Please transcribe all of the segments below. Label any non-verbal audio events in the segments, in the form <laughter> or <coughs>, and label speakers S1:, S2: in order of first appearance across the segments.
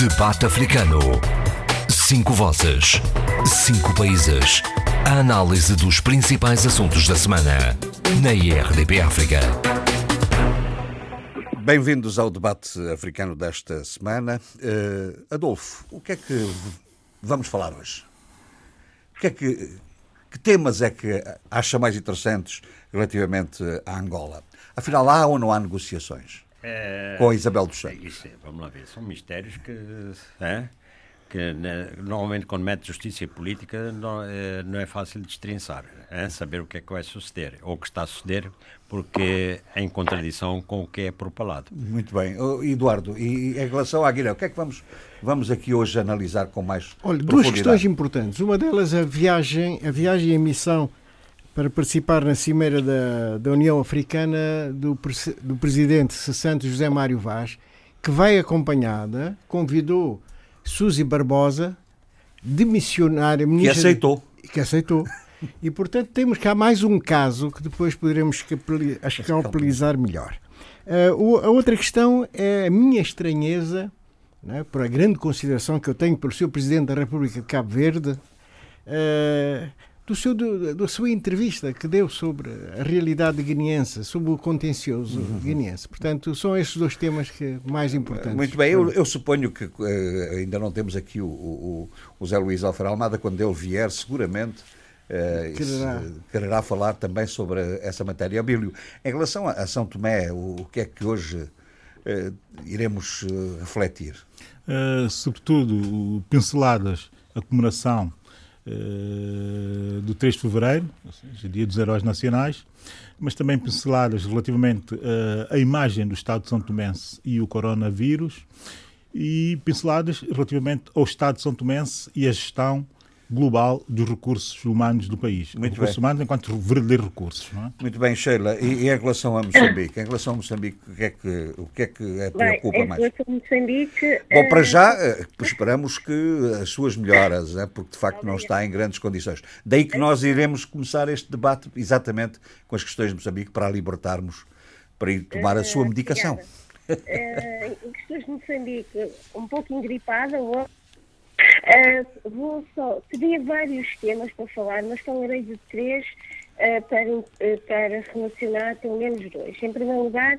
S1: Debate Africano. Cinco vozes. Cinco países. A análise dos principais assuntos da semana. Na IRDP África.
S2: Bem-vindos ao debate africano desta semana. Uh, Adolfo, o que é que vamos falar hoje? O que é que, que temas é que acha mais interessantes relativamente à Angola? Afinal, há ou não há negociações? É, com a Isabel dos Santos.
S3: Isso, é, vamos lá ver, são mistérios que, é, que né, normalmente quando mete justiça e política não é, não é fácil de destrinçar, é, saber o que é que vai suceder, ou o que está a suceder, porque é em contradição com o que é propalado.
S2: Muito bem. Eduardo, e em relação à Guiné, o que é que vamos, vamos aqui hoje analisar com mais
S4: Olha, duas questões importantes. Uma delas a viagem, a viagem e a missão para participar na cimeira da, da União Africana do, do presidente Santos José Mário Vaz, que vai acompanhada, convidou Suzy Barbosa, de missionária.
S2: Que aceitou.
S4: Que aceitou. E, portanto, temos cá mais um caso que depois poderemos escalpelizar melhor. Uh, a outra questão é a minha estranheza, né, por a grande consideração que eu tenho pelo seu Presidente da República de Cabo Verde, uh, do seu, do, da sua entrevista que deu sobre a realidade guineense, sobre o contencioso uhum. guineense. Portanto, são esses dois temas que mais importantes.
S2: Muito bem, eu, eu suponho que uh, ainda não temos aqui o, o, o Zé Luís Alfer Almada, quando ele vier, seguramente. Uh, quererá. quererá falar também sobre essa matéria. Abílio, em relação a São Tomé, o, o que é que hoje uh, iremos refletir?
S5: sobretudo, pinceladas, a comemoração uh, do 3 de fevereiro, ou seja, Dia dos Heróis Nacionais, mas também pinceladas relativamente à imagem do Estado de São Tomense e o coronavírus, e pinceladas relativamente ao Estado de São Tomense e a gestão global dos recursos humanos do país. Muito recursos bem. humanos enquanto verdadeiro recursos. Não é?
S2: Muito bem, Sheila. E, e, em relação a Moçambique? Em relação a Moçambique, o que é que, o que, é que é, preocupa bem, mais? Em relação a Moçambique... Bom, para já, eh, esperamos que as suas melhoras, né, porque de facto não está em grandes condições. Daí que nós iremos começar este debate exatamente com as questões de Moçambique para a libertarmos, para ir tomar a sua medicação.
S6: Uh, em questões de Moçambique, um pouco engripada, ou Uh, vou só, teria vários temas para falar, mas falarei de três uh, para, uh, para relacionar pelo menos dois. Em primeiro lugar,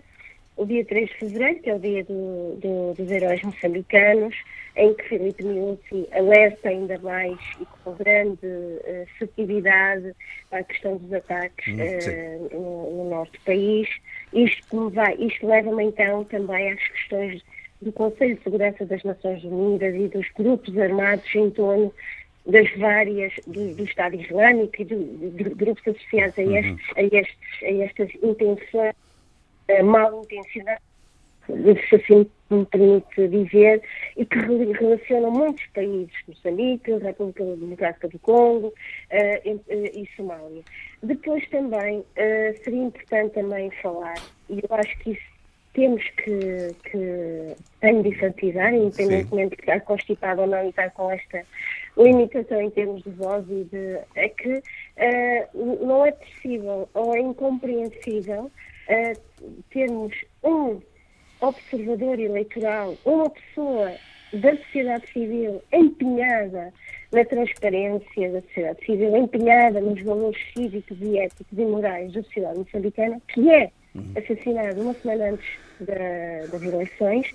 S6: o dia 3 de fevereiro, que é o dia do, do, dos heróis moçambicanos, em que Filipe Minuti alerta ainda mais e com grande uh, furtividade a questão dos ataques uh, no, no, norte do país. Isto, isto leva-me então também às questões do Conselho de Segurança das Nações Unidas e dos grupos armados em torno das várias, do, do Estado Islâmico e de grupos associados a, uhum. estes, a, estes, a estas intenções uh, mal intencionadas, se assim me permite dizer, e que relacionam muitos países, Moçambique, República Democrática do Congo uh, e, uh, e, Somália. Depois também seria importante também falar, e eu acho que isso temos que, que enfatizar, independentemente de estar constipado ou não e estar com esta limitação em termos de voz e de. é que uh, não é possível ou é incompreensível uh, termos um observador eleitoral, uma pessoa da sociedade civil empenhada na transparência da sociedade civil, empenhada nos valores cívicos e éticos e morais da sociedade moçambicana, que é uhum. assassinado uma semana antes da, das eleições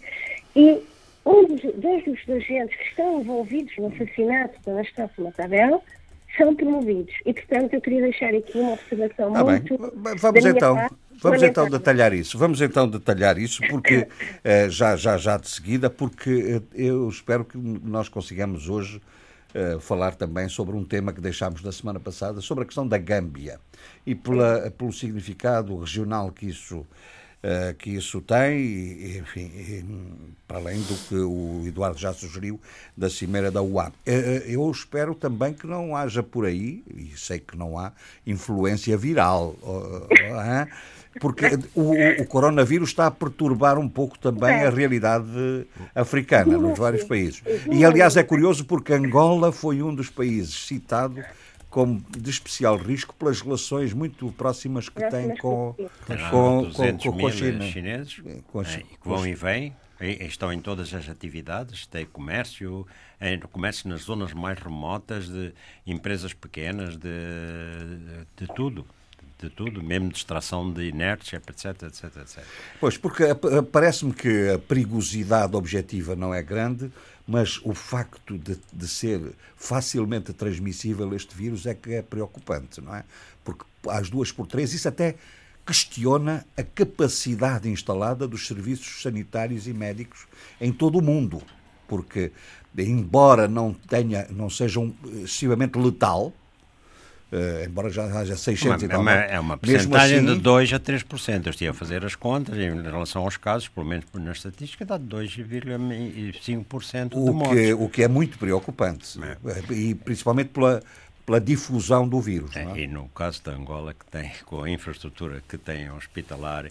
S6: e um dos, dois dos agentes que estão envolvidos no assassinato da Anastácia Matabel são promovidos. E, portanto, eu queria deixar aqui uma observação ah, muito...
S2: Bem. Vamos então... Parte, Vamos então detalhar isso. Vamos então detalhar isso, porque <laughs> eh, já, já, já de seguida, porque eh, eu espero que nós consigamos hoje uh, falar também sobre um tema que deixámos na semana passada, sobre a questão da Gâmbia e pela, pelo significado regional que isso, uh, que isso tem, e, enfim, e, para além do que o Eduardo já sugeriu da Cimeira da UA. Uh, eu espero também que não haja por aí, e sei que não há, influência viral porque o, o, coronavírus está a perturbar um pouco também a realidade africana nos vários países. E, aliás, é curioso porque Angola foi um dos países citado como de especial risco pelas relações muito próximas que tem com, com, com, com, com a China.
S3: chineses com a, é, que vão e vêm Estão em todas as atividades, tem comércio, em comércio nas zonas mais remotas, de empresas pequenas, de, de tudo de tudo, mesmo de extração de inércia, etc, etc, etc.
S2: Pois, porque parece-me que a perigosidade objetiva não é grande, mas o facto de, de, ser facilmente transmissível este vírus é que é preocupante, não é? Porque às duas por três isso até questiona a capacidade instalada dos serviços sanitários e médicos em todo o mundo, porque embora não tenha, não seja um, excessivamente letal, Uh, embora já haja 600
S3: uma,
S2: e tal.
S3: É uma, é uma porcentagem assim, de 2 a 3%. Eu estive a fazer as contas em relação aos casos, pelo menos na estatística, dá 2,5% de
S2: o
S3: mortes.
S2: Que, o que é muito preocupante. É. E principalmente pela, pela difusão do vírus. É,
S3: é? E no caso da Angola, que tem, com a infraestrutura que tem hospitalar,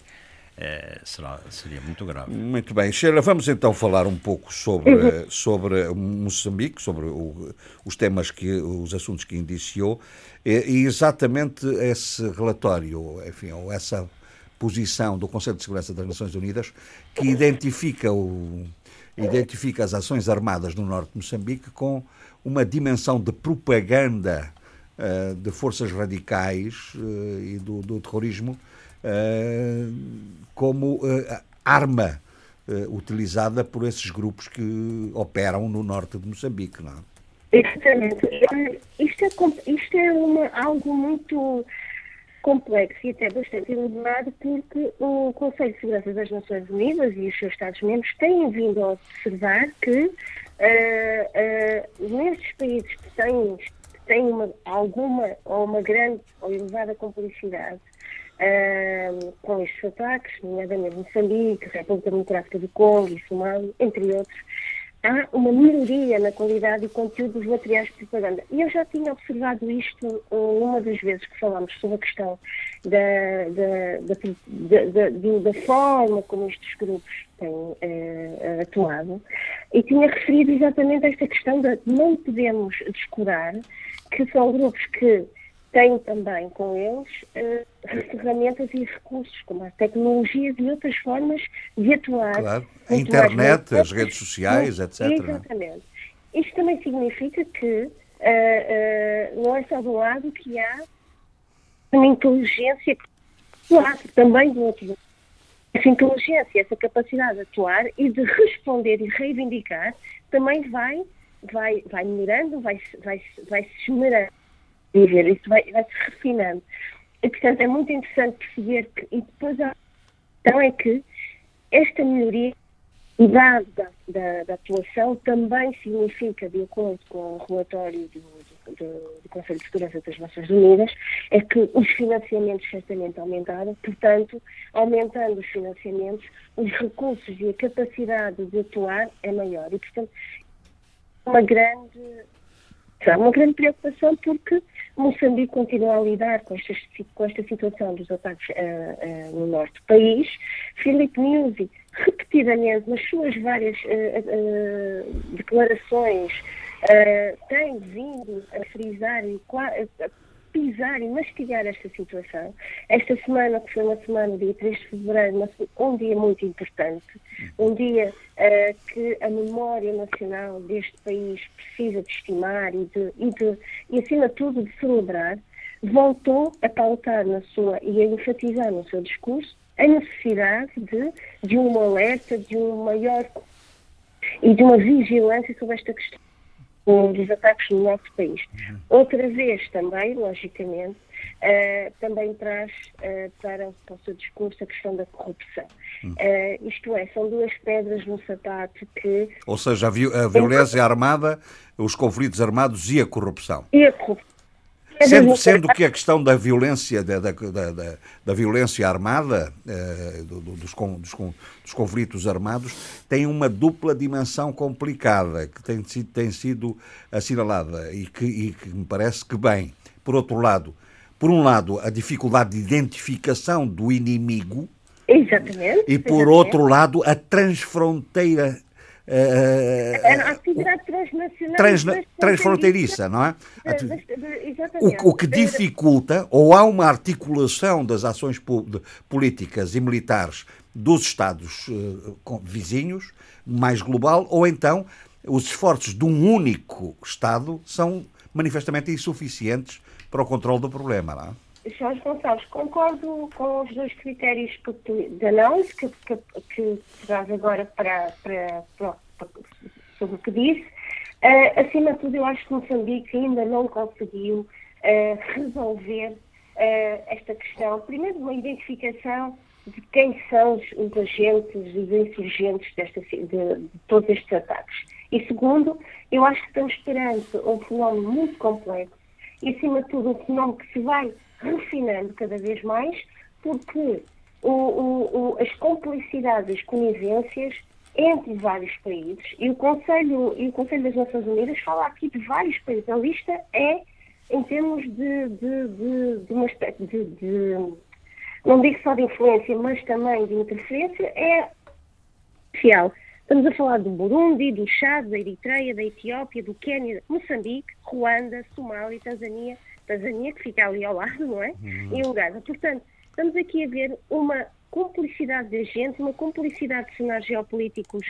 S3: é, será, seria muito grave.
S2: Muito bem. Sheila, vamos então falar um pouco sobre, uhum. <laughs> sobre Moçambique, sobre o, os temas, que, os assuntos que indiciou, e, e, exatamente esse relatório, enfim, ou essa posição do Conselho de Segurança das Nações Unidas, que identifica, o, identifica as ações armadas no norte de Moçambique com uma dimensão de propaganda uh, de forças radicais uh, e do, do terrorismo uh, como arma utilizada por esses grupos que operam no norte de Moçambique. Não
S6: é? Exatamente. Isto é, isto é uma, algo muito complexo e até bastante elaborado porque o Conselho de Segurança das Nações Unidas e os seus Estados-membros têm vindo a observar que uh, uh, nestes países que têm, têm uma, alguma ou uma grande ou elevada complexidade uh, com estes ataques, nomeadamente Moçambique, República Democrática do Congo e Somália, entre outros, há uma melhoria na qualidade e conteúdo dos materiais de propaganda. E eu já tinha observado isto numa das vezes que falámos sobre a questão da, da, da, da, forma como estes grupos têm eh, atuado, e tinha referido exatamente esta questão de não podemos descurar que são grupos que têm também com eles uh, ferramentas e recursos, como as tecnologias e outras formas de atuar.
S2: Claro, a internet, as redes sociais, etc. É?
S6: Exatamente. Isto também significa que uh, uh, não é só do lado que há uma inteligência claro, também do outro lado. Essa inteligência, essa capacidade de atuar e de responder e reivindicar também vai, vai, vai melhorando, vai, vai, vai se esmerando viver, isso vai, vai se refinando. E, portanto, é muito interessante perceber que, e depois a questão é que esta melhoria da, da, da, atuação também significa, de acordo com o relatório do, do, do, Conselho de Segurança das Nações Unidas, é que os financiamentos certamente aumentaram, portanto, aumentando os financiamentos, os recursos e a capacidade de atuar é maior. E, portanto, uma grande é uma grande preocupação porque Moçambique continua a lidar com esta, com esta situação dos ataques uh, uh, no norte do país. Filipe Nyusi, repetidamente, nas suas várias uh, declarações, tem vindo a frisar e pisar e mastigar esta situação. Esta semana, que foi uma semana, dia 3 de fevereiro, um dia muito importante, um dia uh, que a memória nacional deste país precisa de estimar e, de, e, de, e, acima de tudo, de celebrar, voltou a pautar na sua e a enfatizar no seu discurso a necessidade de, de um alerta, de um maior e de uma vigilância sobre esta questão dos ataques no nosso país. Uhum. Outra vez também, logicamente, uh, também traz uh, para, para, o seu discurso a questão da corrupção. Uhum. Uh, isto é, são duas pedras no sapato que...
S2: Ou seja, a, vi a violência armada, os conflitos armados e a corrupção.
S6: E a corrupção.
S2: Sendo, sendo que a questão da violência, da, da, da, da violência armada, eh, do, dos, dos, dos, conflitos armados, tem uma dupla dimensão complicada que tem, tem sido assinalada e que, e que me parece que bem. Por outro lado, por um lado, a dificuldade de identificação do inimigo.
S6: Exatamente.
S2: E por
S6: exatamente.
S2: outro lado, a transfronteira
S6: Uh, a atividade transnacional.
S2: Transna, transfronteiriça, não é? De, de, o, o, que dificulta, ou há uma articulação das ações políticas e militares dos Estados uh, vizinhos, mais global, ou então os esforços de um único Estado são manifestamente insuficientes para o controle do problema, não é?
S6: Jorge Gonçalves, concordo com os dois critérios de análise que, que, que traz agora para, para, para, sobre o que disse. Uh, acima de tudo, eu acho que Moçambique ainda não conseguiu uh, resolver uh, esta questão. Primeiro, uma identificação de quem são os, os agentes, os insurgentes desta, de, de todos estes ataques. E segundo, eu acho que estamos perante um fenómeno muito complexo e, acima de tudo, um fenómeno que se vai refinando cada vez mais, porque o, o, o, as complicidades, as conivências entre vários países, e o, Conselho, e o Conselho das Nações Unidas fala aqui de vários países. A lista é em termos de, de, de, de, uma, de, de não digo só de influência, mas também de interferência, é oficial. Estamos a falar do Burundi, do Chad, da Eritreia, da Etiópia, do Quênia, Moçambique, Ruanda, Somália, Tanzânia, Tanzânia que fica ali ao lado, não é? Uhum. E Uganda. Portanto, estamos aqui a ver uma cumplicidade de agentes, uma cumplicidade de cenários geopolíticos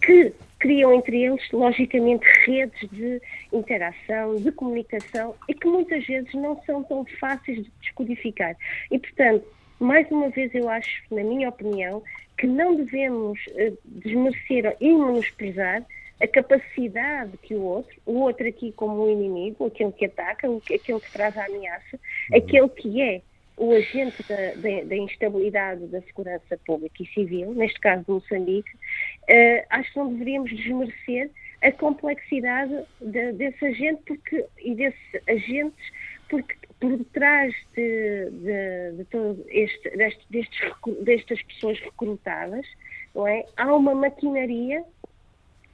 S6: que criam entre eles, logicamente, redes de interação, de comunicação e que muitas vezes não são tão fáceis de descodificar. E, portanto, mais uma vez, eu acho, na minha opinião, que não devemos uh, desmerecer e menosprezar a capacidade que o outro, o outro aqui como o inimigo, aquele que ataca, aquele que traz a ameaça, uhum. aquele que é o agente da, da, da, instabilidade da segurança pública e civil, neste caso de Moçambique, uh, acho que não deveríamos desmerecer a complexidade de, desse agente porque, e desses agentes, porque por detrás de, de, de todo este, deste, destes, destas pessoas recrutadas, é? há uma maquinaria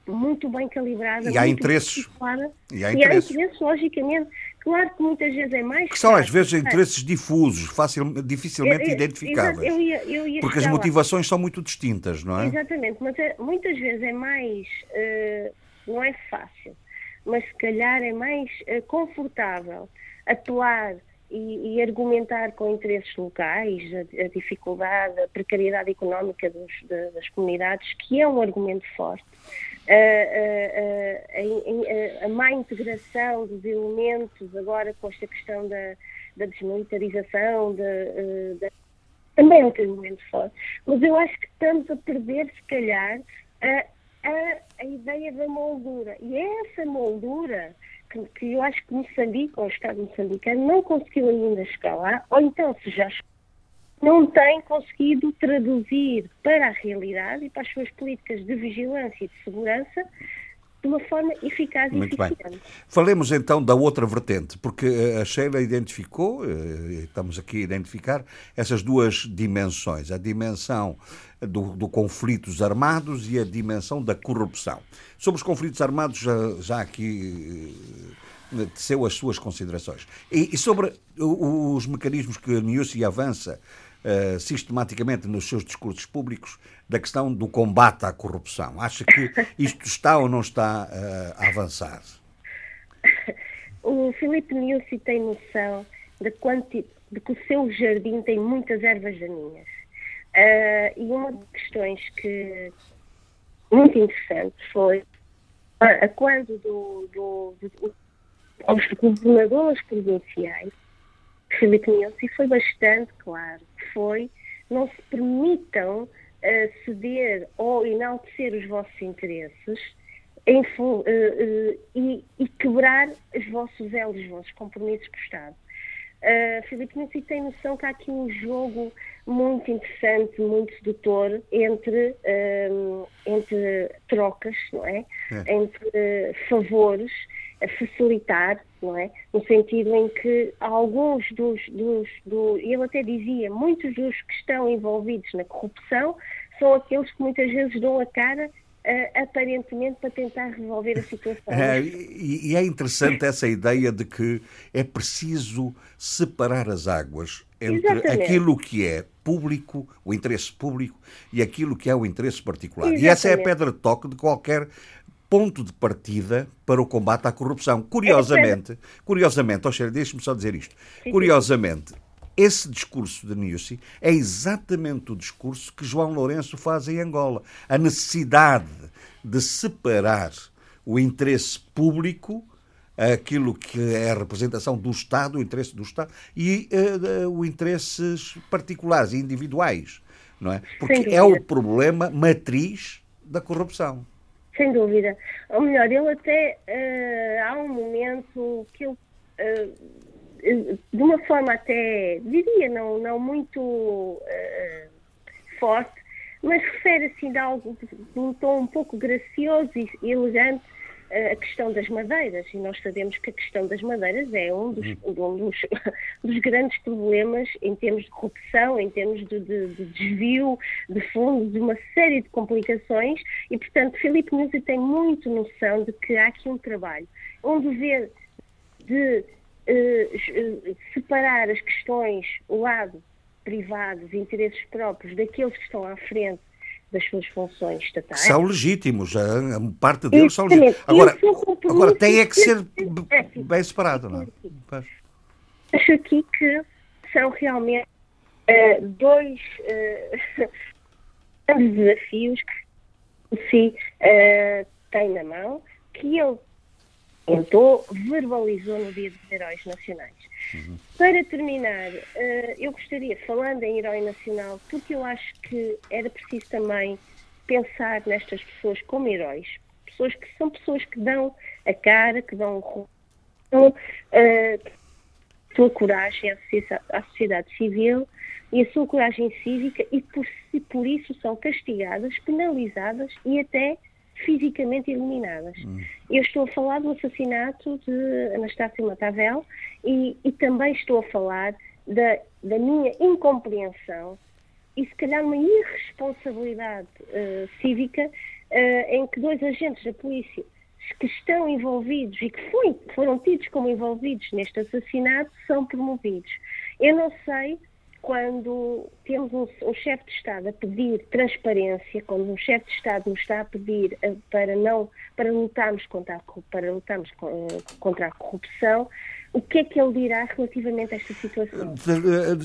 S6: muito bem calibrada.
S2: E há interesses.
S6: E há interesses. E há interesses, logicamente. Claro que muitas vezes é mais.
S2: Que são às vezes interesses difusos, facil, dificilmente eu, eu, identificáveis. Eu ia, eu ia porque as motivações lá. são muito distintas, não é?
S6: Exatamente, mas é, muitas vezes é mais. Uh, não é fácil, mas se calhar é mais uh, confortável atuar e, e, argumentar com interesses locais a, a, dificuldade, a precariedade económica dos, de, das comunidades, que é um argumento forte. A, a, a, a, má integração dos elementos, agora com esta questão da, da desmilitarização, de, eh, de, também é um argumento forte. Mas eu acho que estamos a perder, se calhar, a, a, a ideia da moldura. E é essa moldura que, que eu acho que Moçambique, ou o Estado moçambicano, não conseguiu ainda chegar lá, ou então, se já não tem conseguido traduzir para a realidade e para as suas políticas de vigilância e de segurança de uma forma eficaz Muito e eficiente. Bem.
S2: Falemos então da outra vertente, porque eh, a Sheila identificou, eh, estamos aqui a identificar, essas duas dimensões, a dimensão do, do conflitos armados e a dimensão da corrupção. Sobre os conflitos armados, já, já aqui eh, teceu as suas considerações. E, e sobre os mecanismos que a Niusi avança uh, sistematicamente nos seus discursos públicos da questão do combate à corrupção. Acha que isto está ou não está uh, a avançar?
S6: O Filipe Nilsi tem noção de, quanti, de que o seu jardim tem muitas ervas daninhas. Uh, e uma das questões que muito interessante foi a quando do, do, do, aos governadores provinciais Filipe Nilsi foi bastante claro foi não se permitam uh, ceder ou enaltecer os vossos interesses em, uh, uh, e, e, quebrar os vossos elos, os vossos compromissos com o Estado. Uh, Filipe tem noção que há aqui um jogo muito interessante, muito sedutor entre, entre trocas, não é? é. Entre favores a facilitar, não é? No sentido em que alguns dos, dos do, ele até dizia, muitos dos que estão envolvidos na corrupção são aqueles que muitas vezes dão a cara Uh, aparentemente para tentar resolver a situação.
S2: É, e, e, é interessante essa ideia de que é preciso separar as águas entre Exatamente. aquilo que é público, o interesse público e aquilo que é o interesse particular. Exatamente. E essa é a pedra de toque de qualquer ponto de partida para o combate à corrupção. Curiosamente, curiosamente, oh, deixe-me só dizer isto. Curiosamente, esse discurso de Nussi é exatamente o discurso que João Lourenço faz em Angola. A necessidade de separar o interesse público aquilo que é a representação do Estado, o interesse do Estado, e uh, os interesses particulares e individuais, não é? Porque é o problema matriz da corrupção.
S6: Sem dúvida. Ou melhor, ele até uh, há um momento que ele de uma forma até, diria, não, não muito forte, mas refere assim de algo de um tom um pouco gracioso e elegante a questão das madeiras, e nós sabemos que a questão das madeiras é um dos, um dos, <laughs> dos grandes problemas em termos de corrupção, em termos de, de, de, desvio de fundos, de uma série de complicações, e portanto Filipe Nuzzi tem muito noção de que há aqui um trabalho, um dever de uh, separar as questões, o lado privado, os interesses próprios, daqueles que estão à frente das suas funções estatais.
S2: São legítimos, a parte deles são legítimos. Agora, agora tem é que ser bem separado, não é?
S6: Acho aqui que são realmente uh, dois uh, grandes <laughs> desafios que si uh, tem na mão, que ele tentou, verbalizou no Dia dos Heróis Nacionais. Uhum. Para terminar, uh, eu gostaria, falando em herói nacional, porque eu acho que era preciso também pensar nestas pessoas como heróis. Pessoas que são pessoas que dão a cara, que dão uh, a sua coragem à sociedade, à sociedade civil e a sua coragem cívica e por, por isso são castigadas, penalizadas e até fisicamente eliminadas. Hum. Eu estou a falar do assassinato de Anastácio Matavel e, e também estou a falar da, da, minha incompreensão e se calhar uma irresponsabilidade uh, cívica uh, em que dois agentes da polícia que estão envolvidos e que foi, foram tidos como envolvidos neste assassinato são promovidos. Eu não sei quando temos um, um chefe de Estado a pedir transparência, quando um chefe de Estado nos está a pedir uh, para não para lutarmos contra a, para lutarmos uh, contra a corrupção, o que é que ele dirá relativamente a esta situação?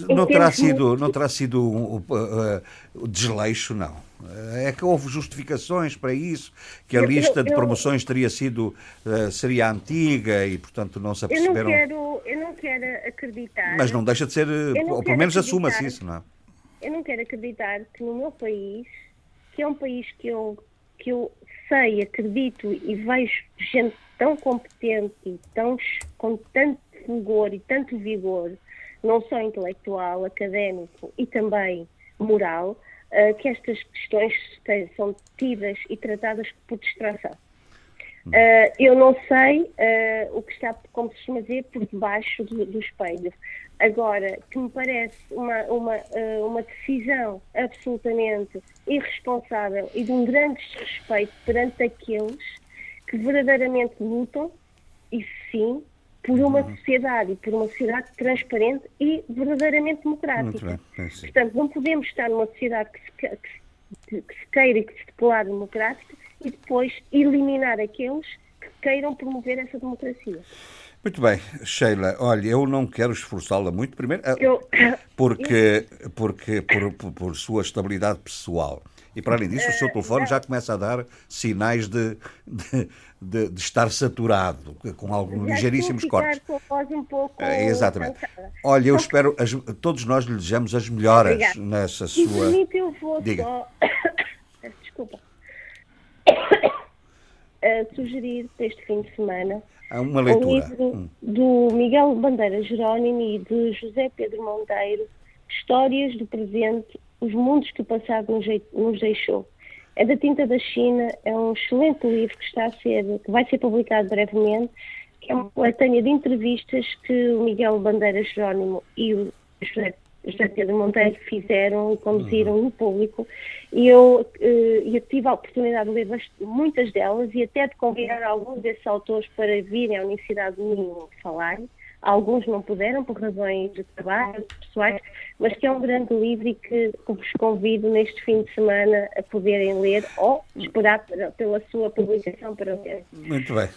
S2: Não terá sido, não terá sido um, uh, desleixo, não. É que houve justificações para isso, que a eu, lista eu, de promoções teria sido uh, seria antiga e portanto não se aperceberam.
S6: Eu não quero, eu não quero acreditar.
S2: Mas não deixa de ser, ou pelo menos assuma-se isso, não é?
S6: Eu não quero acreditar que no meu país, que é um país que eu que eu sei, acredito e vejo gente tão competente e tão, com tanto fulgor e tanto vigor, não só intelectual, académico e também moral, uh, que estas questões são tidas e tratadas por distração. Uh, eu não sei uh, o que está, como se costuma dizer, por debaixo do, do espelho. Agora, que me parece uma, uma, uh, uma decisão absolutamente irresponsável e de um grande desrespeito perante aqueles que verdadeiramente lutam, e sim, por uma uhum. sociedade e por uma sociedade transparente e verdadeiramente democrática. Bem, Portanto, não podemos estar numa sociedade que se, que, que se queira e que se declara democrática e depois eliminar aqueles que queiram promover essa democracia.
S2: Muito bem, Sheila, olha, eu não quero esforçá-la muito, primeiro, eu... porque, porque por, por, por, sua estabilidade pessoal. E para além disso, o seu telefone já começa a dar sinais de, de, de, de estar saturado, com alguns ligeiríssimos cortes.
S6: Com a voz um pouco
S2: é, exatamente. Cansada. Olha, eu espero, as, todos nós lhe desejamos as melhoras Obrigada. nessa sua.
S6: E eu vou Diga. só. <coughs> Desculpa. <coughs> Uh, sugerir para este fim de semana
S2: uma leitura.
S6: um livro do Miguel Bandeira Jerónimo e de José Pedro Monteiro, Histórias do Presente, os mundos que o passado nos deixou. É da tinta da China, é um excelente livro que está a ser, que vai ser publicado brevemente, é uma coletânea de entrevistas que o Miguel Bandeira Jerónimo e o José José Pedro Monteiro fizeram e conduziram no público e eu, eh, eu tive a oportunidade de ler muitas delas e até de convidar alguns desses autores para virem à Universidade do Minho falar, alguns não puderam por razões de trabalho, pessoais, mas que é um grande livro e que, que vos convido neste fim de semana a poderem ler ou esperar pela sua publicação para ler.
S2: Muito bem.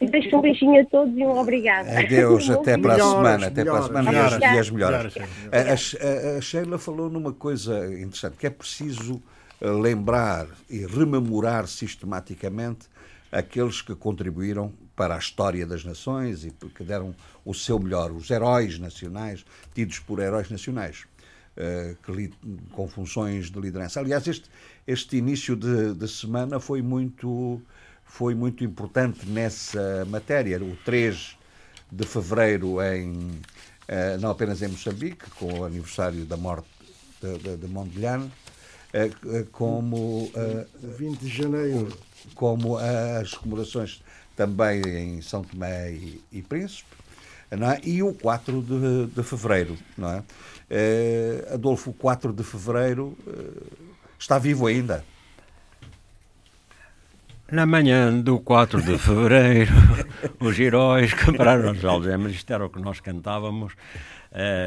S6: E, deixo um beijinho a todos e um obrigado.
S2: Adeus, <laughs> até para a semana. Até para a semana
S4: melhoras,
S2: e as melhoras. A, a, a Sheila falou numa coisa interessante, que é preciso lembrar e rememorar sistematicamente aqueles que contribuíram para a história das nações e que deram o seu melhor, os heróis nacionais, tidos por heróis nacionais, uh, que, com funções de liderança. Aliás, este, este início de, de, semana foi muito, foi muito importante nessa matéria. O 3 de fevereiro, em, uh, não apenas em Moçambique, com o aniversário da morte de, de, de Mondlane, como.
S4: 20 de janeiro.
S2: Como as comemorações também em São Tomé e, e Príncipe, é? e o 4 de, de fevereiro. Não é? Uh, Adolfo, o 4 de fevereiro uh, está vivo ainda.
S3: Na manhã do 4 de fevereiro, <laughs> os heróis quebraram as algemas, isto era o que nós cantávamos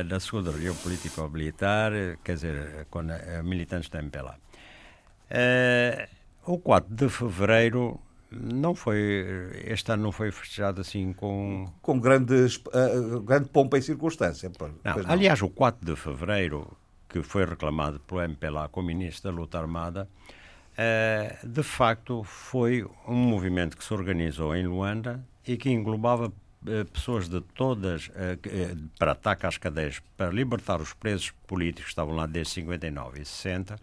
S3: da segunda região político-militar, quer dizer, quando militantes da MPLA. Uh, o 4 de fevereiro não foi, este ano não foi festejado assim com...
S2: Com grandes, uh, grande pompa e circunstância.
S3: Não, não. Aliás, o 4 de fevereiro, que foi reclamado pelo MPLA como Ministro da Luta Armada, uh, de facto foi um movimento que se organizou em Luanda e que englobava pessoas de todas, para ataque às cadeias, para libertar os presos políticos que estavam lá desde 59 e 60,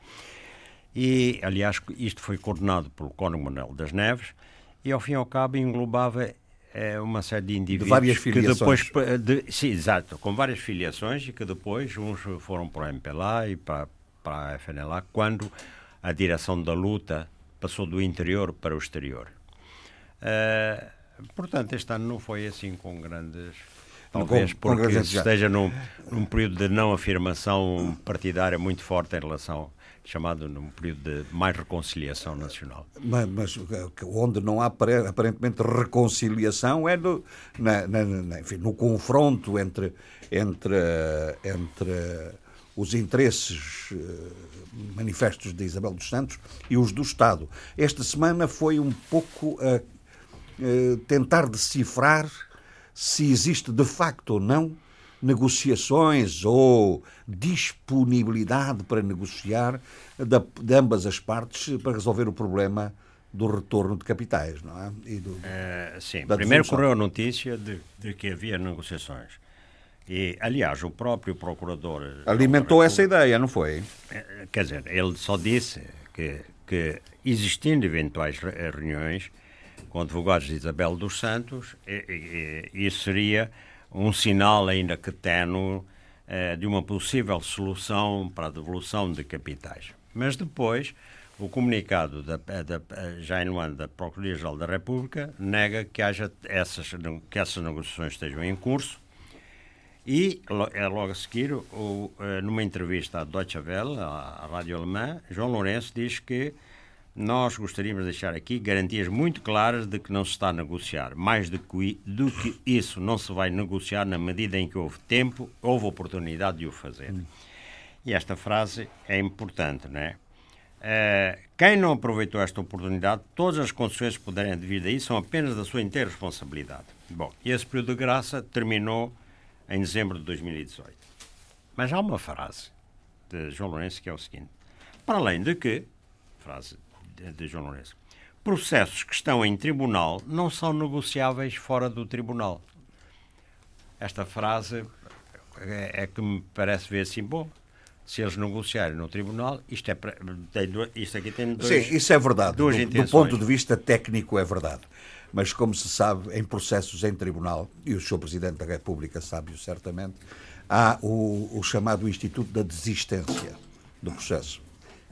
S3: e, aliás, isto foi coordenado pelo Cónigo Manuel das Neves e, ao fim e ao cabo, englobava é, uma série de indivíduos
S2: de várias filiações.
S3: que depois de, sim, exato, com várias filiações e que depois uns foram para o MPLA e para, para a FNLA quando a direção da luta passou do interior para o exterior. Uh, portanto, este ano não foi assim com grandes talvez com, porque com esteja num, num período de não afirmação partidária muito forte em relação chamado num período de mais reconciliação nacional.
S2: Mas, mas onde não há aparentemente reconciliação é no, na, na, na, enfim, no confronto entre, entre, entre os interesses eh, manifestos de Isabel dos Santos e os do Estado. Esta semana foi um pouco a, a tentar decifrar se existe de facto ou não negociações ou disponibilidade para negociar de, de ambas as partes para resolver o problema do retorno de capitais, não é?
S3: Do, uh, sim, primeiro correu a notícia de, de, que havia negociações. E, aliás, o próprio procurador...
S2: Alimentou essa ideia, não foi?
S3: Eh, quer dizer, ele só disse que, que existindo eventuais reuniões com advogados de Isabel dos Santos, isso seria um sinal ainda que tenue eh, de uma possível solução para a devolução de capitais. Mas depois, o comunicado da, da, já em Luanda da Procuradoria-Geral da República nega que, haja essas, que essas negociações estejam em curso e, logo a seguir, o, eh, numa entrevista à Deutsche Welle, à, à rádio alemã, João Lourenço diz que nós gostaríamos de deixar aqui garantias muito claras de que não se está a negociar. Mais do que, do que isso, não se vai negociar na medida em que houve tempo, houve oportunidade de o fazer. E esta frase é importante, não é? Uh, quem não aproveitou esta oportunidade, todas as consequências que puderem vir daí são apenas da sua inteira responsabilidade. Bom, esse período de graça terminou em dezembro de 2018. Mas há uma frase de João Lourenço que é o seguinte: para além de que, frase de João Lourenço. Processos que estão em tribunal não são negociáveis fora do tribunal. Esta frase é, é que me parece ver assim, bom, se eles negociarem no tribunal, isto, é, tem, isto aqui tem dois,
S2: Sim, isso é verdade. Do, do, ponto de vista técnico é verdade. Mas, como se sabe, em processos em tribunal, e o Sr. Presidente da República sabe-o certamente, há o, o chamado Instituto da Desistência do processo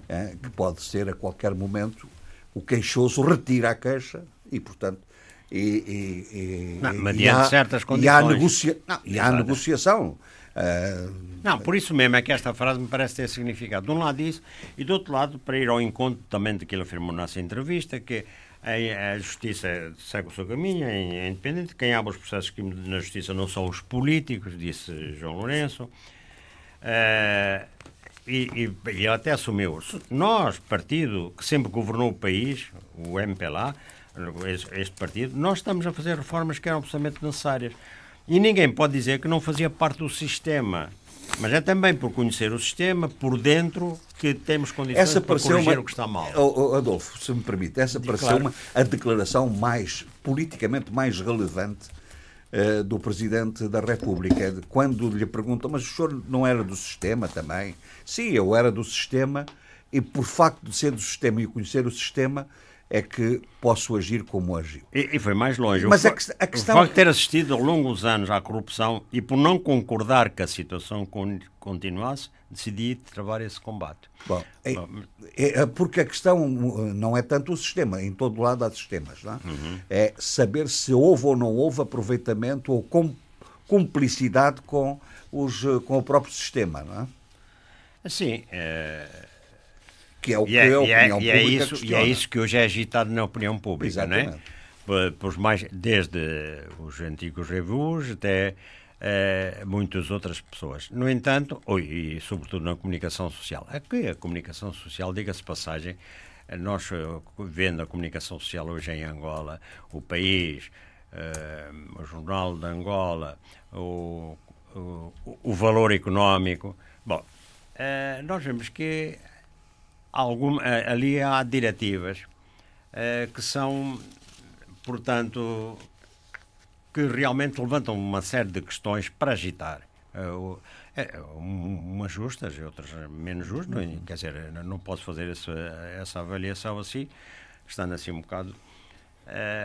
S2: é, que pode ser a qualquer momento o queixoso retira a queixa e, portanto, e, e,
S3: e, não, mediante há, certas condições.
S2: E há, negocia, não, e há negociação. Uh,
S3: não, por isso mesmo é que esta frase me parece ter significado. De um lado isso, e do outro lado, para ir ao encontro também daquilo que afirmou na nossa entrevista, que a, justiça segue o seu caminho, é, é independente. Quem abre os processos na justiça não são os políticos, disse João Lourenço. Uh, e, e, ele até assumiu. Nós, partido que sempre governou o país, o MPLA, este partido, nós estamos a fazer reformas que eram absolutamente necessárias. E ninguém pode dizer que não fazia parte do sistema. Mas é também por conhecer o sistema, por dentro, que temos condições essa para corrigir uma... o que está mal.
S2: Adolfo, se me permite, essa pareceu uma, a declaração mais, politicamente mais relevante uh, do Presidente da República. Quando lhe perguntam, mas o senhor não era do sistema também? Sim, eu era do sistema e por facto de ser do sistema e conhecer o sistema, é que posso agir como agiu.
S3: E, e foi mais longe. Mas o, a, a questão... o facto de ter assistido ao longo dos anos à corrupção e por não concordar que a situação continuasse, decidi travar esse combate.
S2: Bom, é, é, porque a questão não é tanto o sistema, em todo lado há sistemas, não é? Uhum. é saber se houve ou não houve aproveitamento ou com, cumplicidade com, os, com o próprio sistema, não é?
S3: Sim, é
S2: que é o que é, a opinião
S3: é,
S2: pública é
S3: isso, E é isso que hoje é agitado na opinião pública, não é? Por, mais, desde os antigos revus até uh, muitas outras pessoas. No entanto, e sobretudo na comunicação social, aqui a comunicação social, diga-se passagem, nós eh, vendo a comunicação social hoje em Angola, o país, uh, o Jornal de Angola, o, o, o valor económico, bom, uh, nós vemos que algum, eh, ali há diretivas uh, que são, portanto, que realmente levantam uma série de questões para agitar. Uh, é, umas justas e outras menos justas, uhum. quer dizer, não posso fazer essa, essa avaliação assim, estando assim um bocado.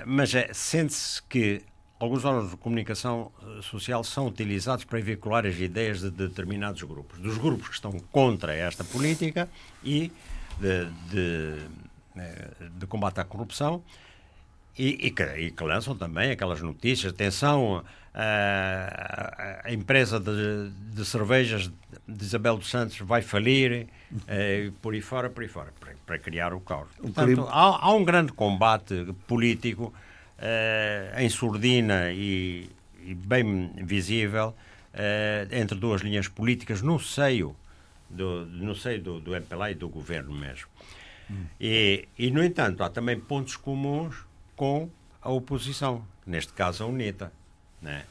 S3: Mas é, sente-se que alguns órgãos de comunicação social são utilizados para veicular as ideias de determinados grupos, dos grupos que estão contra esta política e de, de, eh, de combate à corrupção e, e, que, e, que, lançam também aquelas notícias. Atenção, a, a empresa de, de, cervejas de Isabel dos Santos vai falir, eh, por aí fora, por aí fora, para, para criar o caos. Portanto, há, há, um grande combate político eh, em surdina e, e bem visível entre duas linhas políticas no seio do, não sei, do, do MPLA e do governo mesmo. Hum. E, e, no entanto, há também pontos comuns com a oposição, neste caso a UNITA. Né?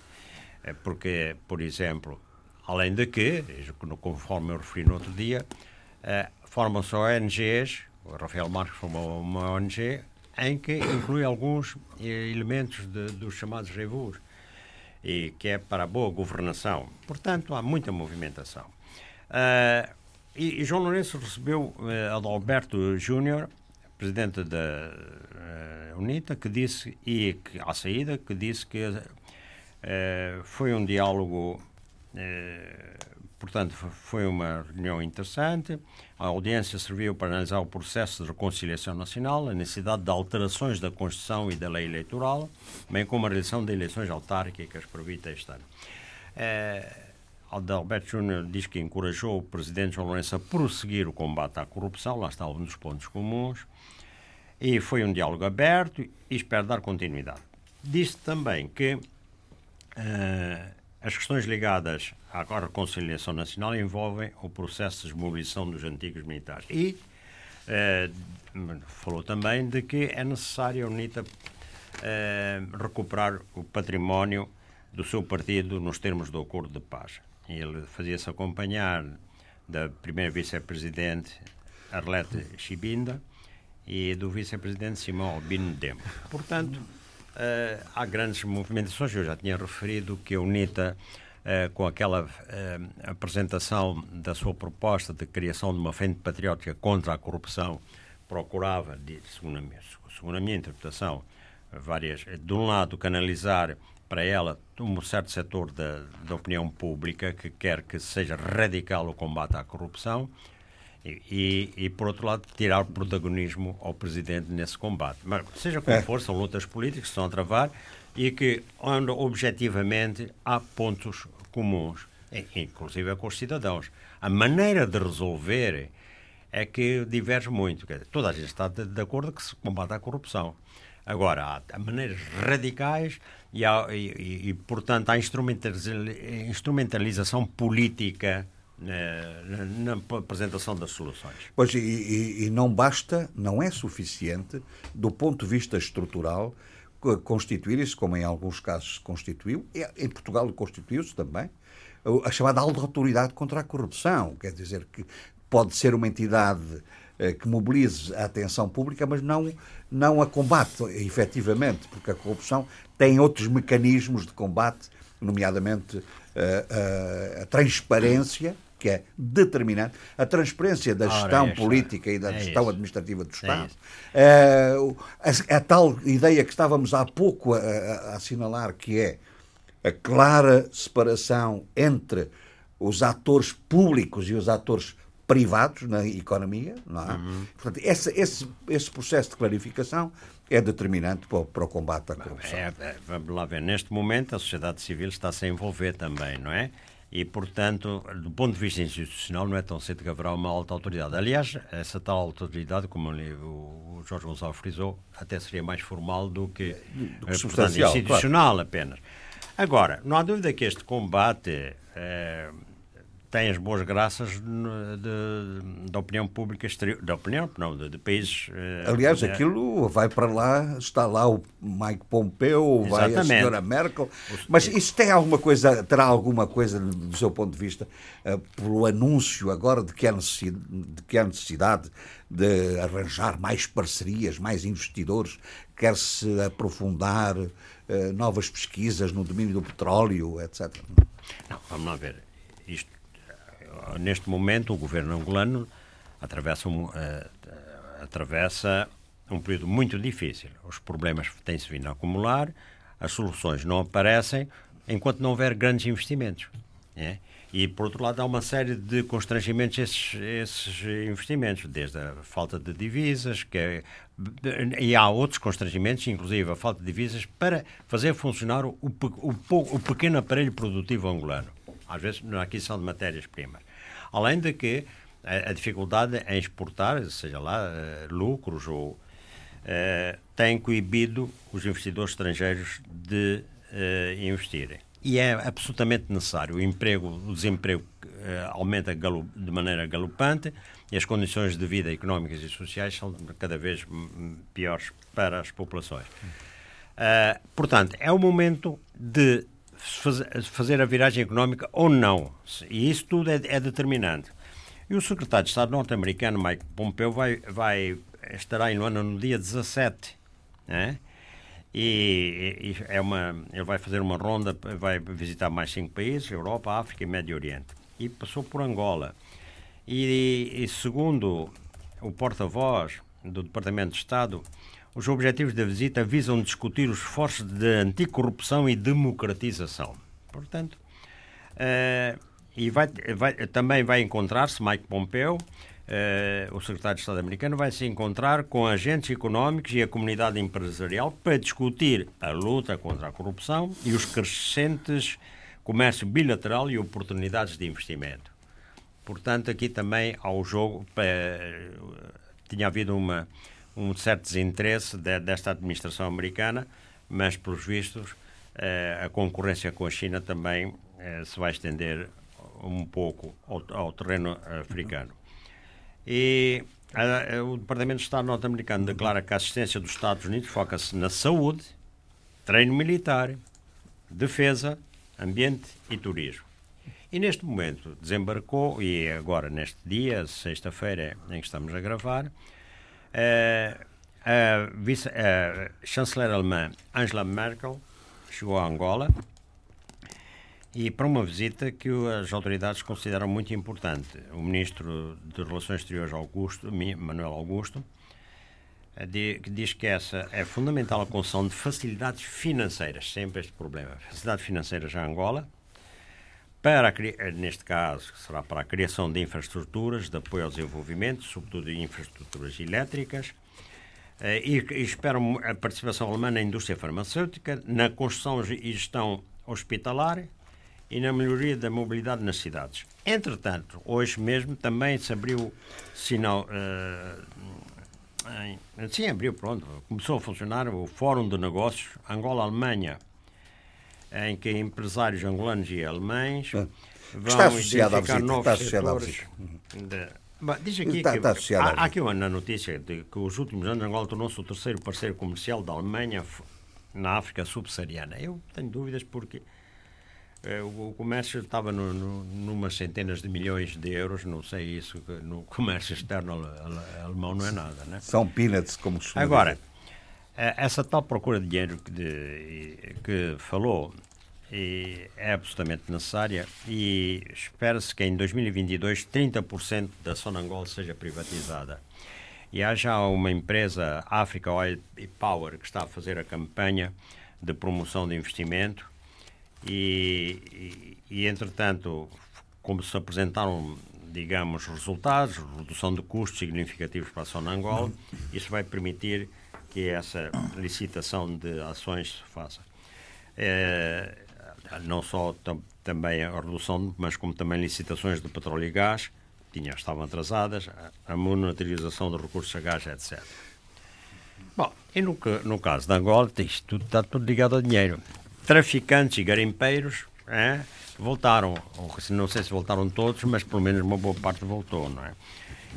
S3: Porque, por exemplo, além de que, conforme eu referi no outro dia, eh, formam-se ONGs, o Rafael Marques formou uma ONG, em que inclui alguns elementos de, dos chamados revus, e que é para a boa governação. Portanto, há muita movimentação. Uh, e, e, João Lourenço recebeu uh, Adalberto Júnior, presidente da uh, UNITA, que disse, e que, à saída, que disse que uh, foi um diálogo, portanto, foi uma reunião interessante. A audiência serviu para analisar o processo de reconciliação nacional, a necessidade de alterações da Constituição e da lei eleitoral, bem como a realização de eleições autárquicas prevista este ano. Adalberto Júnior diz que encorajou o presidente João Lourenço a prosseguir o combate à corrupção, lá está um dos pontos comuns, e foi um diálogo aberto e espero dar continuidade. Disse também que uh, as questões ligadas à reconciliação nacional envolvem o processo de desmobilização dos antigos militares. E uh, falou também de que é necessário a UNITA uh, recuperar o património do seu partido nos termos do acordo de paz. Ele fazia-se acompanhar da primeira vice-presidente Arlete Chibinda e do vice-presidente Simão Albino Demo. Portanto, uh, há grandes movimentações. Eu já tinha referido que a UNITA, uh, com aquela uh, apresentação da sua proposta de criação de uma frente patriótica contra a corrupção, procurava, de, segundo, a minha, segundo a minha interpretação, várias, de um lado, canalizar para ela um certo setor da, da opinião pública que quer que seja radical o combate à corrupção e, e, e, por outro lado, tirar protagonismo ao Presidente nesse combate. Mas, seja como é. for, são lutas políticas que estão a travar e que, onde objetivamente há pontos comuns, inclusive com os cidadãos. A maneira de resolver é que diverge muito. Toda a gente está de, de acordo que se combate a corrupção. Agora, há maneiras radicais e, há, e, e, portanto, há instrumentalização política na, na, apresentação das soluções.
S2: Pois, e, e, não basta, não é suficiente, do ponto de vista estrutural, constituir-se, como em alguns casos se constituiu, em Portugal constituiu-se também, a chamada autoridade contra a corrupção. Quer dizer que pode ser uma entidade eh, que mobilize a atenção pública, mas não, não a combate efetivamente, porque a corrupção tem outros mecanismos de combate, nomeadamente a, eh, a, eh, a transparência que é determinante, a transparência da gestão é política e da é gestão isso. administrativa do é Estado, é a, a, tal ideia que estávamos há pouco a, a, assinalar, que é a clara separação entre os atores públicos e os atores privados na economia. Não é? Uhum. Portanto, esse, esse, esse processo de clarificação é determinante para, para o combate à corrupção. É,
S3: é, vamos lá ver, neste momento a sociedade civil está-se a envolver também, não é? E, portanto, do ponto de vista institucional, não é tão cedo que haverá uma alta autoridade. Aliás, essa tal autoridade, como o Jorge Gonçalves frisou, até seria mais formal do que, do que eh, portanto, institucional claro. apenas. Agora, não há dúvida que este combate eh, tem as boas graças da opinião pública exterior, da opinião, não, de, de países.
S2: Uh, Aliás, é, aquilo vai para lá, está lá o Mike Pompeo, vai a senhora Merkel. Mas isso tem alguma coisa, terá alguma coisa, do seu ponto de vista, uh, pelo anúncio agora de que, há necessidade, de que há necessidade de arranjar mais parcerias, mais investidores, quer-se aprofundar uh, novas pesquisas no domínio do petróleo, etc.
S3: Não, vamos lá ver. Isto neste momento, o governo angolano atravessa um, uh, atravessa um período muito difícil. Os problemas têm-se vindo a acumular, as soluções não aparecem enquanto não houver grandes investimentos. É? E, por outro lado, há uma série de constrangimentos a esses, esses investimentos, desde a falta de divisas, que é, e há outros constrangimentos, inclusive a falta de divisas, para fazer funcionar o, o, o pequeno aparelho produtivo angolano, às vezes na aquisição de matérias-primas. Além de que a, a dificuldade em exportar, seja lá, uh, lucros ou. Uh, tem coibido os investidores estrangeiros de uh, investirem. E é absolutamente necessário. O emprego, o desemprego aumenta de maneira galopante e as condições de vida económicas e sociais são cada vez piores para as populações. portanto, é o momento de fazer a viragem económica ou não. E isso tudo é, é determinante. E o secretário de Estado norte-americano, Mike Pompeo, vai, vai, estará em Luanda no dia 17. Né? E, e, é uma, ele vai fazer uma ronda, vai visitar mais cinco países, Europa, África e Médio Oriente. E passou por Angola. E, e segundo o porta-voz do Departamento de Estado, os objetivos da visita visam discutir os esforços de anticorrupção e democratização. Portanto, uh, e vai, vai, também vai encontrar-se Mike Pompeo, uh, o secretário de Estado americano, vai se encontrar com agentes económicos e a comunidade empresarial para discutir a luta contra a corrupção e os crescentes comércio bilateral e oportunidades de investimento. Portanto, aqui também há o jogo. Uh, tinha havido uma um certo desinteresse de, desta administração americana, mas, pelos vistos, eh, a concorrência com a China também eh, se vai estender um pouco ao, ao terreno africano. E a, o Departamento de Estado norte-americano declara que a assistência dos Estados Unidos foca-se na saúde, treino militar, defesa, ambiente e turismo. E neste momento desembarcou, e agora neste dia, sexta-feira em que estamos a gravar, a, vice, a chanceler alemã Angela Merkel chegou a Angola e para uma visita que as autoridades consideram muito importante. O ministro de Relações Exteriores, Augusto, Manuel Augusto, eh, diz que essa é fundamental a concessão de facilidades financeiras, sempre este problema, facilidades financeiras a Angola, para a, neste caso, será para a criação de infraestruturas de apoio ao desenvolvimento, sobretudo de infraestruturas elétricas, eh, e, e esperam a participação alemã na indústria farmacêutica, na construção e gestão hospitalar e na melhoria da mobilidade nas cidades. Entretanto, hoje mesmo também se abriu sinal. Uh, sim, abriu, pronto. Começou a funcionar o Fórum de Negócios Angola-Alemanha, em que empresários angolanos e alemães
S2: ah,
S3: vão
S2: está associado à visita. Está associado à visita.
S3: de- Bom, diz aqui
S2: Está-
S3: que
S2: está associado
S3: há, há aqui uma na notícia de que os últimos anos Angola tornou-se o terceiro parceiro comercial da Alemanha na África subsaariana. Eu tenho dúvidas porque eh, o, comércio estava no, no, numas centenas de milhões de euros, não sei isso, no comércio externo ale- ale- alemão não é nada, né?
S2: São peanuts, como costuma
S3: Agora,
S2: dizer.
S3: Eh, essa tal procura de dinheiro que, de- que falou é absolutamente necessária e espera-se que em 2022 30% da Sonangol seja privatizada. E há já uma empresa, Africa Oil Power, que está a fazer a campanha de promoção de investimento e, e, e, entretanto, como se apresentaram, digamos, resultados, redução de custos significativos para a Sonangol, isso vai permitir que essa licitação de ações se faça. Eh, não só tam- também a redução, mas como também licitações de petróleo e gás, tinha, estavam atrasadas, a, a monitorização de recursos a gás, etc. Bom, e no, no caso de Angola, isto tudo, está tudo ligado ao dinheiro. Traficantes e garimpeiros é, voltaram, não sei se voltaram todos, mas pelo menos uma boa parte voltou, não é?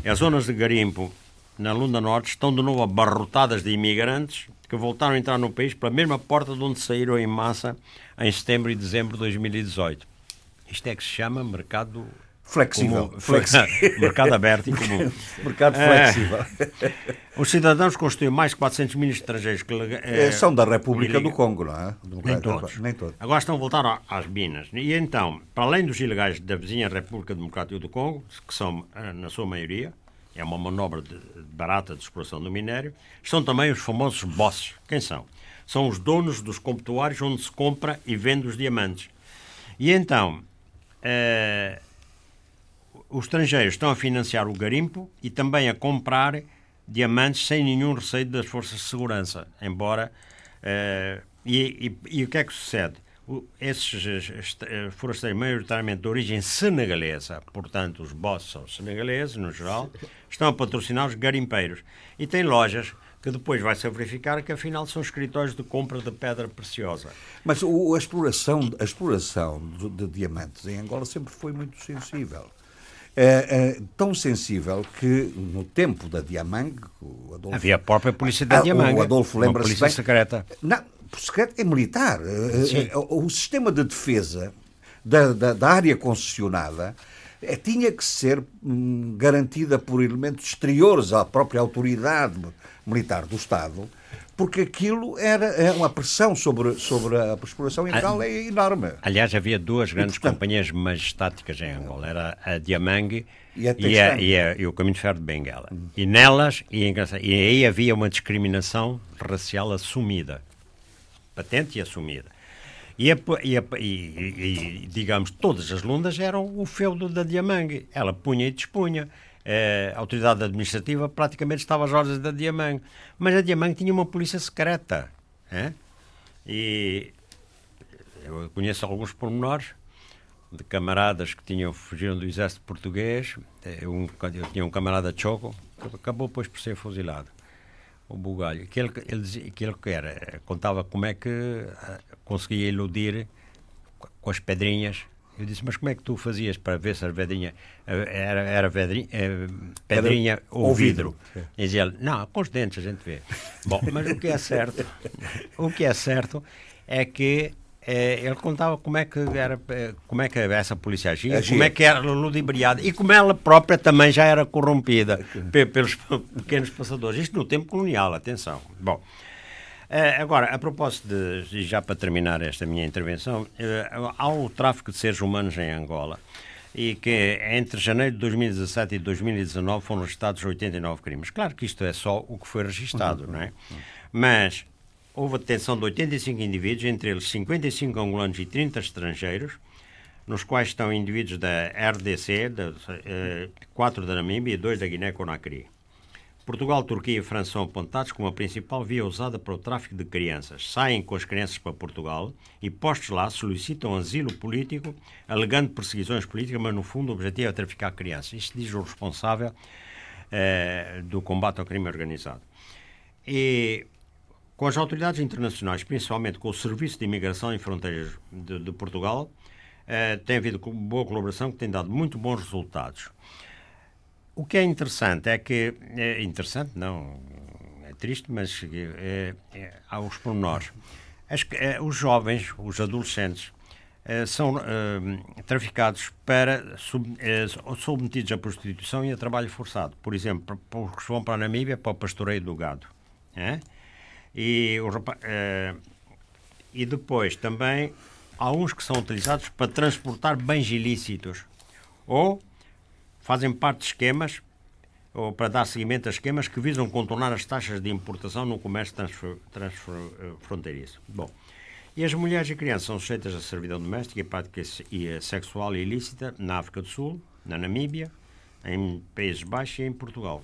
S3: As zonas de garimpo na Lunda Norte estão de novo abarrotadas de imigrantes que voltaram a entrar no país pela mesma porta de onde saíram em massa em setembro e dezembro de 2018. Isto é que se chama mercado
S2: Flexível.
S3: comum-
S2: Flexível. <laughs>
S3: mercado aberto e comum. <laughs>
S2: Mercado
S3: É.
S2: flexível.
S3: Os cidadãos constituem mais de 400 mil estrangeiros que
S2: eh, São da República do Congo, não é? Do-
S3: Nem todos.
S2: Nem todos.
S3: Agora estão a voltar às minas. E então, para além dos ilegais da vizinha República Democrática do Congo, que são, eh, na sua maioria, é uma manobra de, barata de exploração do minério, estão também os famosos bosses. Quem são? São os donos dos comptuários onde se compra e vende os diamantes. E então, eh, os estrangeiros estão a financiar o garimpo e também a comprar diamantes sem nenhum receio das forças de segurança, embora eh, e, e- e o que é que sucede? Esses eh, forasteiros maioritariamente de origem senegalesa, portanto os bosses são senegaleses no geral, estão a patrocinar os garimpeiros e têm lojas que depois vai-se verificar que afinal são escritórios de compra de pedra preciosa.
S2: Mas o- a exploração, a exploração de, de diamantes em Angola sempre foi muito sensível. É, é, tão sensível que no tempo da Diamang, o Adolfo,
S3: Havia a própria polícia da
S2: Ah,
S3: Diamanga,
S2: o Adolfo lembra-se
S3: polícia
S2: bem.
S3: secreta.
S2: Não, por secreto é militar. Eh,
S3: Sim.
S2: eh, O, sistema de defesa da, da- da área concessionada eh, tinha que ser hum, garantida por elementos exteriores à própria autoridade militar do Estado, porque aquilo era, é uma pressão sobre, sobre a exploração
S3: Ah,
S2: ilegal é enorme.
S3: Aliás, havia duas grandes
S2: portanto-
S3: companhias majestáticas em Angola. Era a Diamang
S2: E a
S3: e, a- e a- e o Caminho de Ferro de Benguela. E nelas, e, é e aí havia uma discriminação racial assumida. Patente e assumida. E, a- e a- e- e, digamos, todas as lundas eram o feudo da Diamang. Ela punha e dispunha. Eh, a autoridade administrativa praticamente estava às ordens da Diamang. Mas a Diamang tinha uma polícia secreta. hein? E eu conheço alguns pormenores de camaradas que tinham fugiram do exército português. Eu, um, eu tinha um camarada Choco que acabou depois por ser fuzilado. O bugalho. Que ele, ele dizia que ele era, contava como é que ah, conseguia iludir co- com as pedrinhas. Eu disse, mas como é que tu fazias para ver se a pedrinha eh, era, era pedrinha, eh, pedrinha ou
S2: ou
S3: vidro?
S2: vidro.
S3: E dizia ele, não, com os dentes a gente vê. Bom, mas o que é certo, <laughs> o que é certo é que eh, ele contava como é que era, eh, como é que essa polícia agia,
S2: Agia.
S3: como é que era ludibriada e como ela própria também já era corrompida pe- pelos <laughs> pequenos passadores. Isto no tempo colonial, atenção. Bom, eh, agora, a propósito de, já para terminar esta minha intervenção, eh, há o tráfico de seres humanos em Angola e que entre janeiro de 2017 e 2019 foram registrados 89 crimes. Claro que isto é só o que foi registado, não é? Mas houve a detenção de 85 indivíduos, entre eles 55 angolanos e 30 estrangeiros, nos quais estão indivíduos da RDC, da, eh, quatro da Namíbia e dois da Guiné-Conakry. Portugal, Turquia e França são apontados como a principal via usada para o tráfico de crianças. Saem com as crianças para Portugal e, postos lá, solicitam asilo político, alegando perseguições políticas, mas no fundo o objetivo é traficar crianças. Isto diz o responsável eh, do combate ao crime organizado. E com as autoridades internacionais, principalmente com o Serviço de Imigração e Fronteiras de, de Portugal, eh, tem havido boa colaboração que tem dado muito bons resultados. O que é interessante é que. É interessante, não. É triste, mas é, é, há os pormenores. As, é, os jovens, os adolescentes, é, são é, traficados para. Sub, é, submetidos à prostituição e a trabalho forçado. Por exemplo, os que vão para a Namíbia para o pastoreio do gado. E, o, e depois também há uns que são utilizados para transportar bens ilícitos. Ou fazem parte de esquemas ou para dar seguimento a esquemas que visam contornar as taxas de importação no comércio transfronteiriço. Bom, e as mulheres e crianças são sujeitas à servidão doméstica e prática e sexual ilícita na África do Sul, na Namíbia, em Países Baixos e em Portugal.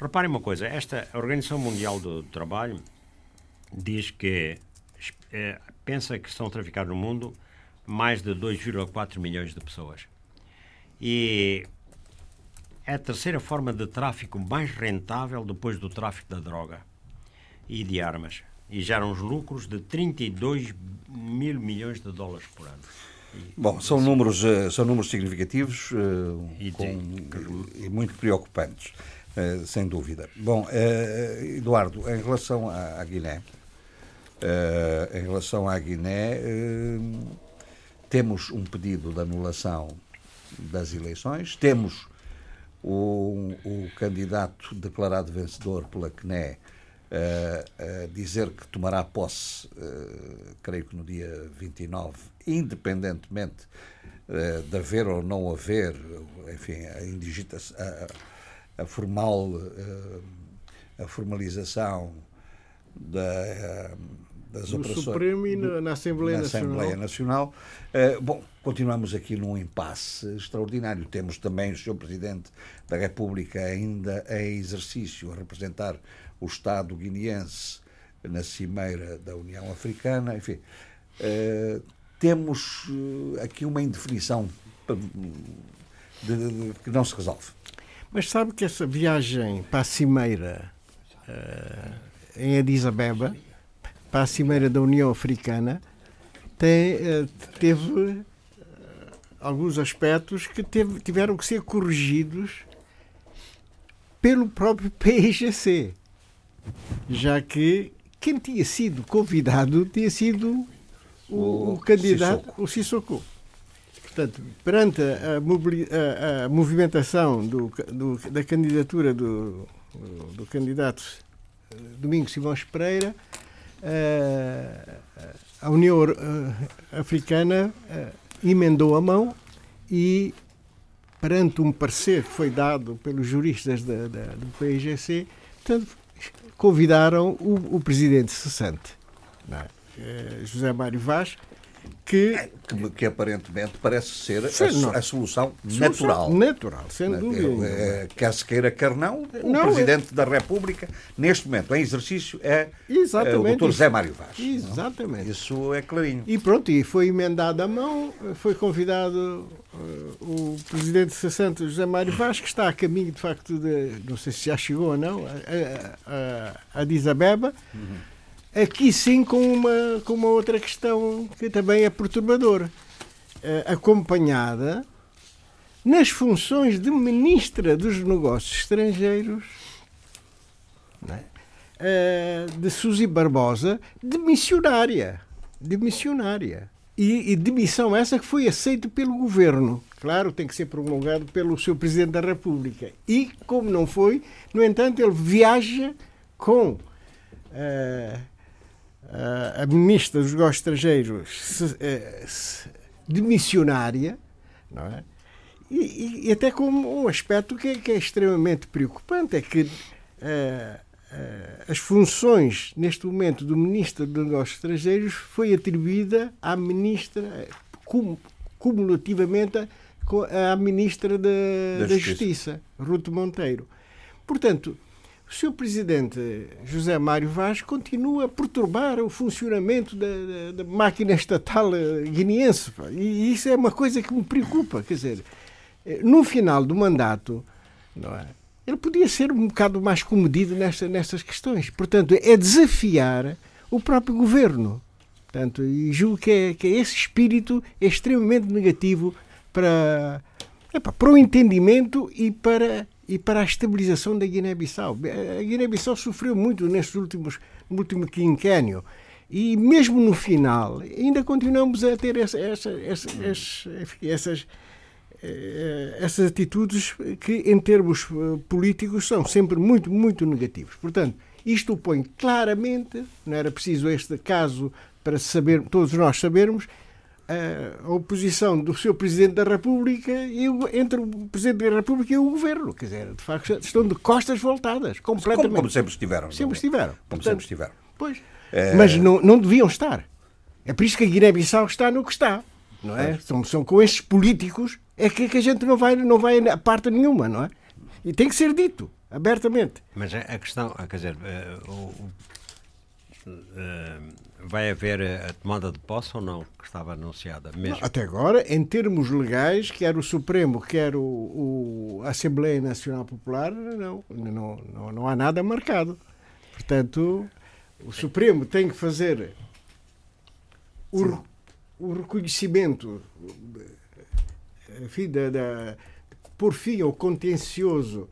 S3: Reparem uma coisa, esta Organização Mundial do Trabalho diz que é, pensa que estão traficados no mundo mais de 2,4 milhões de pessoas. E é a terceira forma de tráfico mais rentável depois do tráfico da droga e de armas. E gera uns lucros de 32 mil milhões de dólares por ano.
S2: E, Bom, são números, eh, são números significativos uh, e, com, e, muito preocupantes, uh, sem dúvida. Bom, uh, Eduardo, em relação à, à Guiné, em relação à Guiné, temos um pedido de anulação das eleições, temos o, o candidato declarado vencedor pela CNE uh, uh, dizer que tomará posse, uh, creio que no dia 29, independentemente uh, de haver ou não haver, enfim, a, indigitação, a, a formal, a formalização da das
S4: no
S2: operações.
S4: Supremo e na, na Assembleia
S2: na
S4: Nacional.
S2: Assembleia Nacional. Uh, bom, continuamos aqui num impasse extraordinário. Temos também o Sr. Presidente da República ainda em exercício a representar o Estado guineense na cimeira da União Africana. Enfim, temos aqui uma indefinição de, de, de, que não se resolve.
S4: Mas sabe que essa viagem para a cimeira em Addis Abeba para a Cimeira da União Africana tem, eh, teve eh, alguns aspectos que teve, tiveram que ser corrigidos pelo próprio <laughs> PIGC, já que quem tinha sido convidado tinha sido o, o, o candidato, Sissoko. o Sissoko. Portanto, perante a, a, a movimentação do, do, da candidatura do, do candidato eh, Domingos Simões Pereira, a União Africana emendou a mão e, perante um parecer que foi dado pelos juristas da, da, do PIGC, portanto, convidaram o, o presidente cessante, é? Eh, José Mário Vaz, que,
S2: é, que, que, aparentemente parece ser a, a, solução natural.
S4: Natural, sem dúvida.
S2: É, quer se queira, quer não, o não, Presidente é... da República, neste momento, em exercício, é, é o Dr. José Mário Vaz.
S4: Exatamente.
S2: Não? Isso é clarinho.
S4: E pronto, e foi emendada a mão, foi convidado uh, o Presidente Santo José Mário Vaz, que está a caminho, de facto, de, não sei se já chegou ou não, a, a, a Addis Abeba. Uhum Aqui sim com uma, com uma outra questão que também é perturbadora. Uh, acompanhada nas funções de Ministra dos Negócios Estrangeiros é? uh, de Suzy Barbosa, de missionária. De missionária. E, e de missão essa que foi aceita pelo governo. Claro, tem que ser promulgado pelo seu Presidente da República. E, como não foi, no entanto, ele viaja com. Uh, a ministra dos negócios estrangeiros se, eh, se, de missionária, não é? E, e, até como um aspecto que é, que é extremamente preocupante, é que uh, uh, as funções, neste momento, do Ministro dos Negócios Estrangeiros foi atribuída à Ministra, cum, cumulativamente à Ministra da, da, Justiça. da Justiça, Ruto Monteiro. Portanto, o Sr. Presidente José Mário Vaz continua a perturbar o funcionamento da, da, da máquina estatal eh, guineense. E isso é uma coisa que me preocupa. Quer dizer, eh, no final do mandato, é? ele podia ser um bocado mais comedido nesta, nestas questões. Portanto, é desafiar o próprio governo. Portanto, e julgo que, é, que é esse espírito é extremamente negativo para, para o entendimento e para e para a estabilização da Guiné-Bissau. A Guiné-Bissau sofreu muito nestes últimos, no último quinquênio e mesmo no final ainda continuamos a ter essa, essa, essa, essas, eh, essas atitudes que, em termos eh, políticos, são sempre muito, muito negativos. Portanto, isto põe claramente, não era preciso este caso para saber, todos nós sabermos, a oposição do seu Presidente da República e o, entre o Presidente da República e o Governo. Quer dizer, de facto, estão de costas voltadas, completamente. Como,
S2: como sempre estiveram.
S4: Sempre não? estiveram. Como
S2: Portanto, sempre estiveram.
S4: Pois. É... Mas não, não deviam estar. É por isso que a Guiné-Bissau está no que está. Não é? São, são com estes políticos é que, que a gente não vai, não vai a parte nenhuma, não é? E tem que ser dito, abertamente.
S3: Mas a questão, quer dizer, uh, o, uh, vai haver a tomada de posse ou não, que estava anunciada mesmo?
S4: Não, até agora, em termos legais, quer o Supremo, quer o, o a Assembleia Nacional Popular, não, não, não, não há nada marcado. Portanto, o Supremo tem que fazer o, o reconhecimento, enfim, da, da, por fim ao contencioso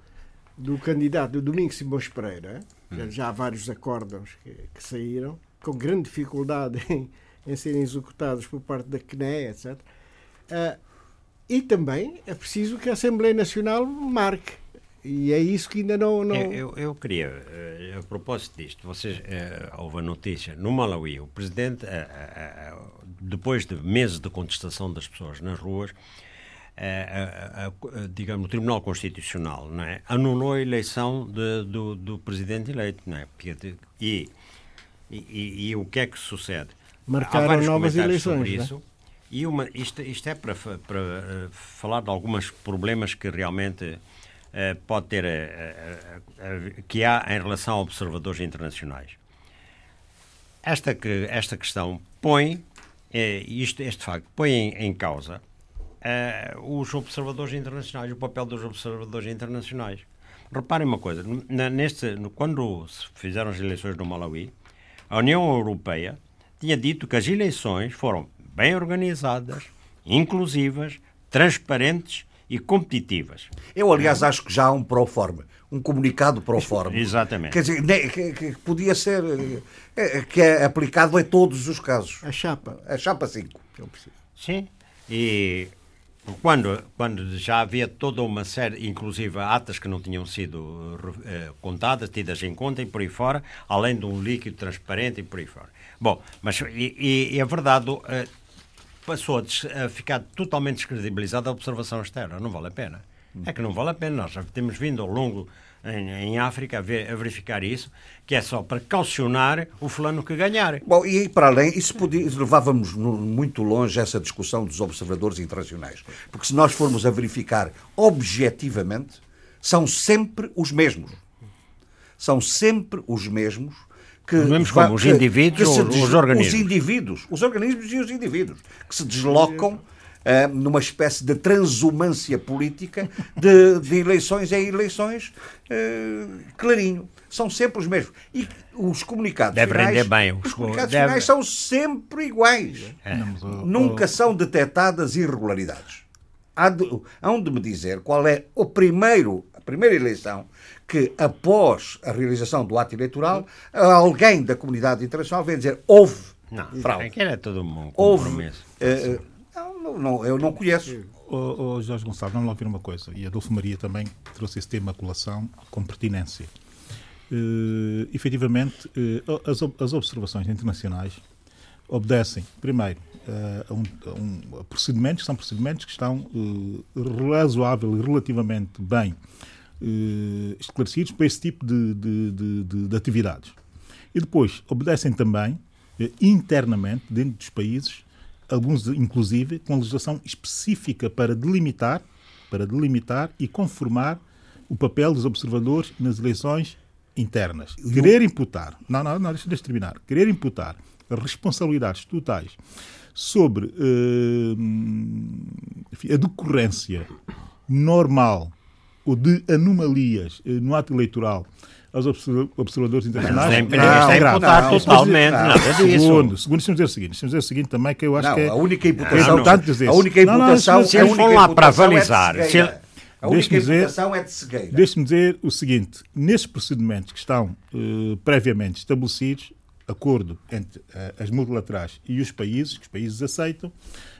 S4: do candidato do Domingos Simões Pereira. Hum. Já há vários acordos que, que saíram com grande dificuldade <laughs> em, em serem executados por parte da CNE, etc. Uh, ah, e também é preciso que a Assembleia Nacional marque. E é isso que ainda não. não...
S3: Eu, eu, queria, eh, a propósito disto, vocês uh, houve a notícia no Malawi, o presidente, uh, depois de meses de contestação das pessoas nas ruas, digamos, o Tribunal Constitucional não é? anulou a eleição de, do, do presidente eleito. Não é? E e, e, e, o que é que sucede?
S4: Marcaram novas eleições. Sobre
S3: isso, né? E uma, isto, isto é para, para uh, falar de alguns problemas que realmente uh, pode ter, uh, que há em relação a observadores internacionais. Esta, que, esta questão põe, isto, este facto, põe em, em causa os observadores internacionais, o papel dos observadores internacionais. Reparem uma coisa, neste, quando se fizeram as eleições no Malawi, a União Europeia tinha dito que as eleições foram bem organizadas, inclusivas, transparentes e competitivas.
S2: Eu, aliás, acho que já há um pro-forma, um comunicado pro-forma. <laughs>
S3: Exatamente.
S2: Quer dizer, que, que, podia ser, eh, que é aplicado em todos os casos.
S4: A chapa.
S2: A chapa 5.
S3: Sim. E quando, quando já havia toda uma série, inclusive atas que não tinham sido uh, contadas, tidas em conta e por aí fora, além de um líquido transparente e por aí fora. Bom, mas e, e a verdade passou a, ficar totalmente descredibilizada a observação externa. Não vale a pena. É que não vale a pena. Nós já temos vindo ao longo em, em África a, ver, a, verificar isso, que é só para caucionar o fulano que ganhar.
S2: Bom, e para além, isso podia, levávamos no, muito longe essa discussão dos observadores internacionais. Porque se nós formos a verificar objetivamente, são sempre os mesmos. São sempre os mesmos
S3: que, os, como, os indivíduos ou os organismos?
S2: Os indivíduos, os organismos e os indivíduos, que se deslocam uh, numa espécie de transumância política de, de eleições em eleições uh, clarinho. São sempre os mesmos. E os comunicados
S3: Deve
S2: finais,
S3: render bem.
S2: Os comunicados Deve... finais são sempre iguais. É. Nunca são detectadas irregularidades. Há de, hão de me dizer qual é o primeiro, a primeira eleição que, após a realização do ato eleitoral, alguém da comunidade internacional vem dizer houve
S3: não, fraude. Era todo um compromisso. Houve, uh,
S2: não, não, eu não conheço.
S5: O, o Jorge Gonçalves, vamos lá ouvir uma coisa. E Adolfo Maria também trouxe esse tema à colação com pertinência. Uh, efetivamente, uh, as, as, observações internacionais obedecem, primeiro, uh, a, um, a, um, a, procedimentos, são procedimentos que estão uh, razoável e relativamente bem esclarecidos para esse tipo de, de, de, de atividades. E depois, obedecem também, internamente, dentro dos países, alguns inclusive com legislação específica para delimitar, para delimitar e conformar o papel dos observadores nas eleições internas, querer imputar, não, não, não, deixa, deixa terminar, querer imputar responsabilidades totais sobre uh, enfim, a decorrência normal ou de anomalias uh, no ato eleitoral aos observadores internacionais.
S3: Não, não, é imputar totalmente, nada disso.
S5: Segundo, segundo, deixa-me dizer o seguinte, deixa dizer o seguinte também, que eu acho
S2: não,
S5: que é...
S2: a única imputação,
S5: é dizer,
S2: a única imputação,
S3: se eles vão lá para avalizar,
S2: é
S3: se
S2: a única imputação é de cegueira.
S5: Deixe-me dizer o seguinte: nesses procedimentos que estão uh, previamente estabelecidos, acordo entre uh, as multilaterais e os países, que os países aceitam,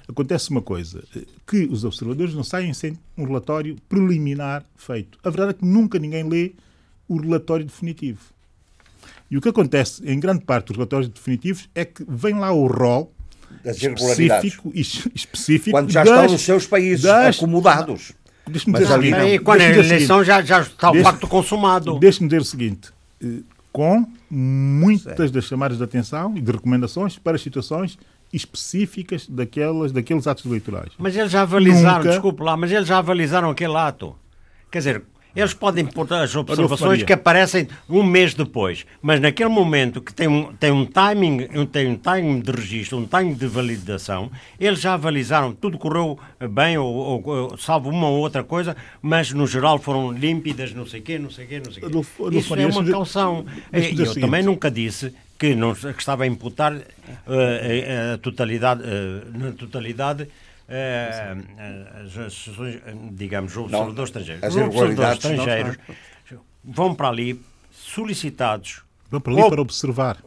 S5: acontece uma coisa: que os observadores não saem sem um relatório preliminar feito. A verdade é que nunca ninguém lê o relatório definitivo. E o que acontece em grande parte dos relatórios definitivos é que vem lá o rol específico, específico
S2: quando já
S5: das,
S2: estão nos seus países das, acomodados.
S5: Deixa-me dizer,
S3: ali, aí, quando a eleição já, já está o facto consumado.
S5: Deixe-me dizer o seguinte: com muitas das chamadas de atenção e de recomendações para situações específicas daquelas, daqueles atos eleitorais.
S3: Mas eles já avalizaram, Nunca... desculpe lá, mas eles já avalizaram aquele ato. Quer dizer, eles podem pôr as observações que aparecem um mês depois, mas naquele momento que tem um, tem um timing, tem um timing de registro, um timing de validação, eles já avalizaram, tudo correu bem, ou, ou, salvo uma ou outra coisa, mas no geral foram límpidas, não sei o quê, não sei o quê, não sei o quê. Adolfo, Adolfo, Isso é uma calção. Eu, eu também nunca disse que, não, que estava a imputar uh, a, a, totalidade, uh, na totalidade é, as, digamos, os observadores estrangeiros. As observadores estrangeiros vão para ali solicitados.
S5: Vão para ali para observar.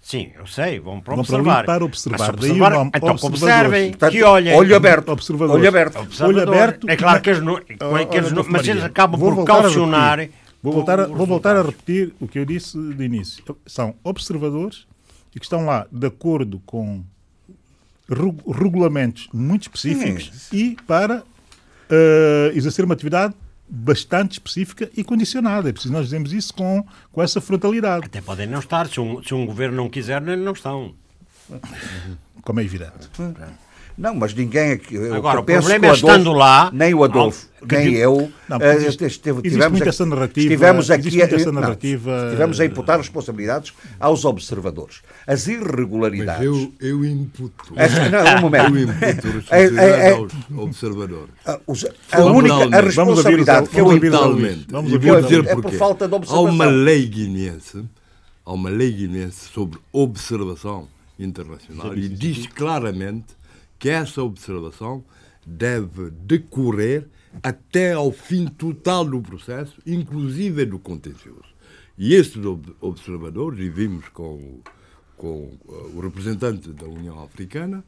S3: Sim, eu sei, vão para
S5: vão
S3: observar.
S5: Para, ali para observar. Daí o nome
S3: então observem, Portanto, que olhem.
S2: Olho aberto. Olho aberto.
S5: Olho aberto.
S3: É claro que eles não, <laughs> que eles não mas eles acabam por calcionar.
S5: Vou voltar, a, vou voltar a repetir o que eu disse de início. São observadores e que estão lá de acordo com regulamentos muito específicos e para uh, exercer uma atividade bastante específica e condicionada. É preciso nós dizemos isso com, com essa frontalidade.
S3: Até podem não estar. Se um, se um governo não quiser, não estão.
S5: Como é evidente.
S2: Não, mas ninguém aqui.
S3: Agora, o problema é estando lá.
S2: Nem o Adolfo, nem eu. Não,
S5: eh, existe, estive, tivemos muito essa narrativa.
S2: Estivemos aqui
S5: essa narrativa.
S2: Não, estivemos a imputar responsabilidades aos observadores. As irregularidades.
S7: Mas eu, eu imputo. <laughs>
S2: As, não, um momento.
S7: Eu imputo responsabilidade é, é, aos observadores.
S2: A, a única a responsabilidade que eu imputo.
S7: Vamos ouvir, vou dizer
S2: é por falta de observação.
S7: Há uma lei guinense, há uma lei guinense sobre observação internacional e diz claramente que essa observação deve decorrer até ao fim total do processo, inclusive do contencioso. E estes observadores, e vimos com, com uh, o representante da União Africana,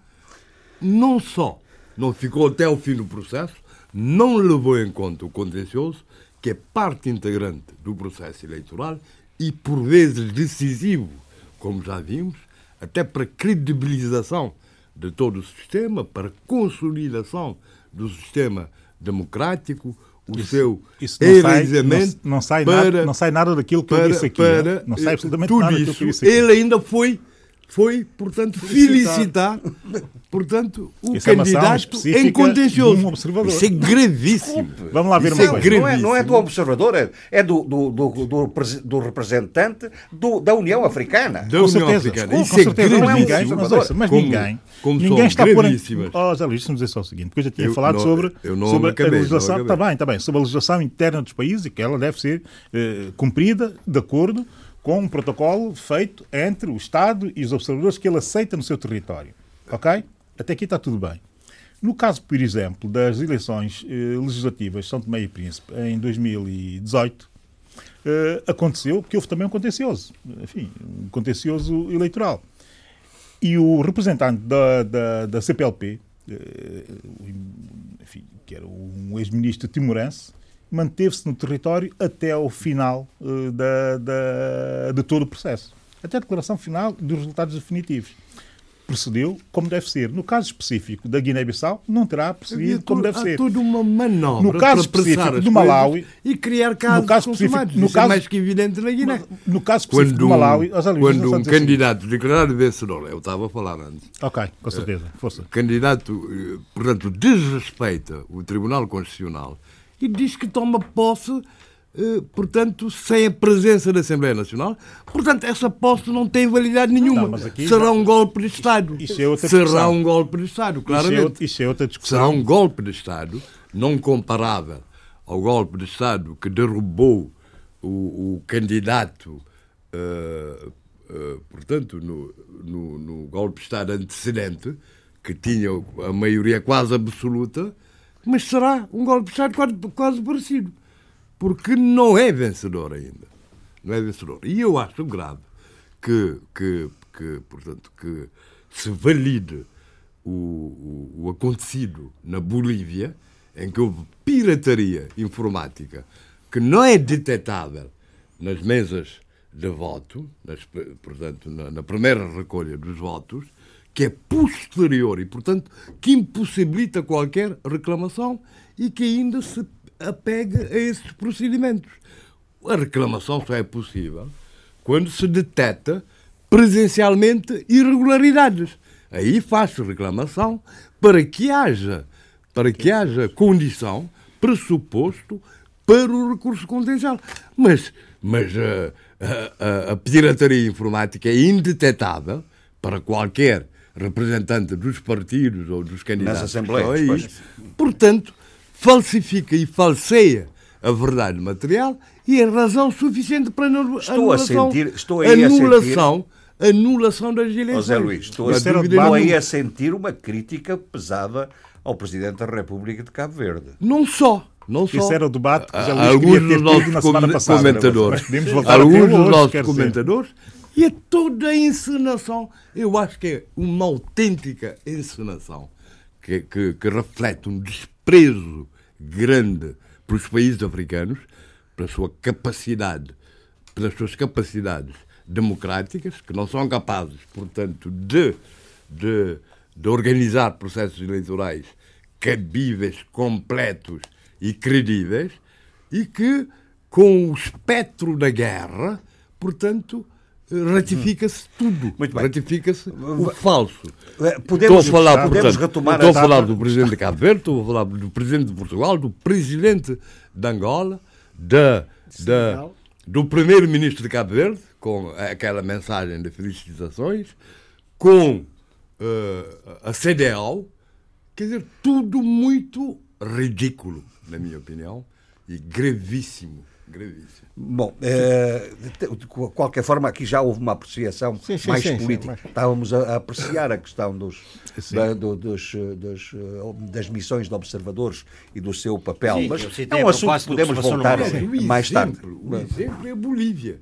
S7: não só não ficou até ao fim do processo, não levou em conta o contencioso, que é parte integrante do processo eleitoral e, por vezes, decisivo, como já vimos, até para credibilização de todo o sistema, para consolidação do sistema democrático, o isso, seu isso não
S5: eleizamento. Não, não, sai para, nada, não sai nada daquilo que para, eu disse aqui. Para, não sai absolutamente tudo nada
S7: isso, que eu disse aqui. Ele ainda foi foi, portanto, felicitar, portanto, o Isso candidato é em contencioso. Um Isso é gravíssimo.
S5: Vamos lá ver Isso uma
S2: é coisa. Não é, não é do observador, é, é do, do, do, do, do representante do, da União Africana.
S7: Da União certeza, Africana. Isso com é certeza,
S5: gravíssimo. Mas, mas, mas como, ninguém, como ninguém está por... Oh, Zé Luís, deixa-me dizer só o seguinte, porque eu já tinha eu falado
S7: não,
S5: sobre, sobre
S7: acabei,
S5: a legislação, está bem, está bem, sobre a legislação interna dos países e que ela deve ser eh, cumprida de acordo com um protocolo feito entre o Estado e os observadores que ele aceita no seu território. Ok? Até aqui está tudo bem. No caso, por exemplo, das eleições eh, legislativas de São Tomé e Príncipe em 2018, eh, aconteceu que houve também um contencioso, enfim, um contencioso eleitoral. E o representante da, da, da CPLP, eh, enfim, que era um ex-ministro timorense, manteve-se no território até ao final uh, da, da, de todo o processo. Até a declaração final dos resultados definitivos. Procedeu como deve ser. No caso específico da Guiné-Bissau, não terá procedido como deve
S7: há
S5: ser.
S7: toda uma manobra
S5: no caso específico do Malawi
S7: e criar casos no caso específico, no é caso, é mais que evidente na Guiné.
S5: No, no caso específico quando, do Malawi,
S7: quando um candidato assim. declarado vencedor, eu estava a falar antes.
S5: Ok, com certeza, força.
S7: candidato, eh, portanto, desrespeita o Tribunal Constitucional e diz que toma posse eh, portanto, sem a presença da Assembleia Nacional. Portanto, essa posse não tem validade nenhuma.
S5: Não,
S7: Será já... um golpe de Estado.
S5: Isso é outra
S7: Será discussão. um golpe de Estado, claramente. Isso é,
S5: outra, isso é outra discussão.
S7: Será um golpe de Estado, não comparável ao golpe de Estado que derrubou o, o candidato, uh, uh, portanto, no, no, no golpe de Estado antecedente, que tinha a maioria quase absoluta, mas será um golpe de Estado quase, quase parecido porque não é vencedor ainda. Não é vencedor. E eu acho grave que, que, que portanto, que se valide o, o, o acontecido na Bolívia, em que houve pirataria informática que não é detectável nas mesas de voto, nas, portanto, na, na, primeira recolha dos votos, que é posterior e, portanto, que impossibilita qualquer reclamação e que ainda se apega a esses procedimentos. A reclamação só é possível quando se detecta presencialmente irregularidades. Aí faz-se reclamação para que haja, para que haja condição, pressuposto para o recurso contingente. Mas, mas a, a, a pirataria informática é indetetável para qualquer representante dos partidos ou dos candidatos.
S2: Nas assembleias.
S7: Portanto, falsifica e falseia a verdade material e é razão suficiente para anulação,
S2: estou a sentir, estou
S7: aí anulação, a sentir, anulação das eleições.
S2: José Luís, estou, a, estou aí a sentir uma crítica pesada ao Presidente da República de Cabo Verde.
S7: Não só. Não só.
S5: Isso era o debate que José Luís alguns dos na semana passada.
S7: Comentadores, alguns dos nossos comentadores e é toda a encenação. Eu acho que é uma autêntica encenação que, que, que reflete um desprezo grande para os países africanos, pela sua capacidade, pelas suas capacidades democráticas, que não são capazes, portanto, de, de, de organizar processos eleitorais cabíveis, completos e credíveis, e que, com o espectro da guerra, portanto, ratifica-se tudo. Muito bem. Ratifica-se o falso.
S2: Eh, podemos,
S7: estou a falar,
S2: podemos portanto, retomar
S7: estou a falar do presidente de Cabo Verde, estou a falar do presidente de Portugal, do presidente de Angola, da, da, do primeiro-ministro de Cabo Verde, com aquela mensagem de felicitações, com uh, a CDAO, quer dizer, tudo muito ridículo, na minha opinião, e gravíssimo Gravíssimo.
S2: Bom, eh, de qualquer forma, aqui já houve uma apreciação sim, sim, mais sim, política. Estávamos a, a, apreciar a questão dos, da, do, dos, dos, eh, das missões de observadores e do seu papel. Mas é um assunto que podemos voltar mais tarde.
S7: O exemplo é a Bolívia.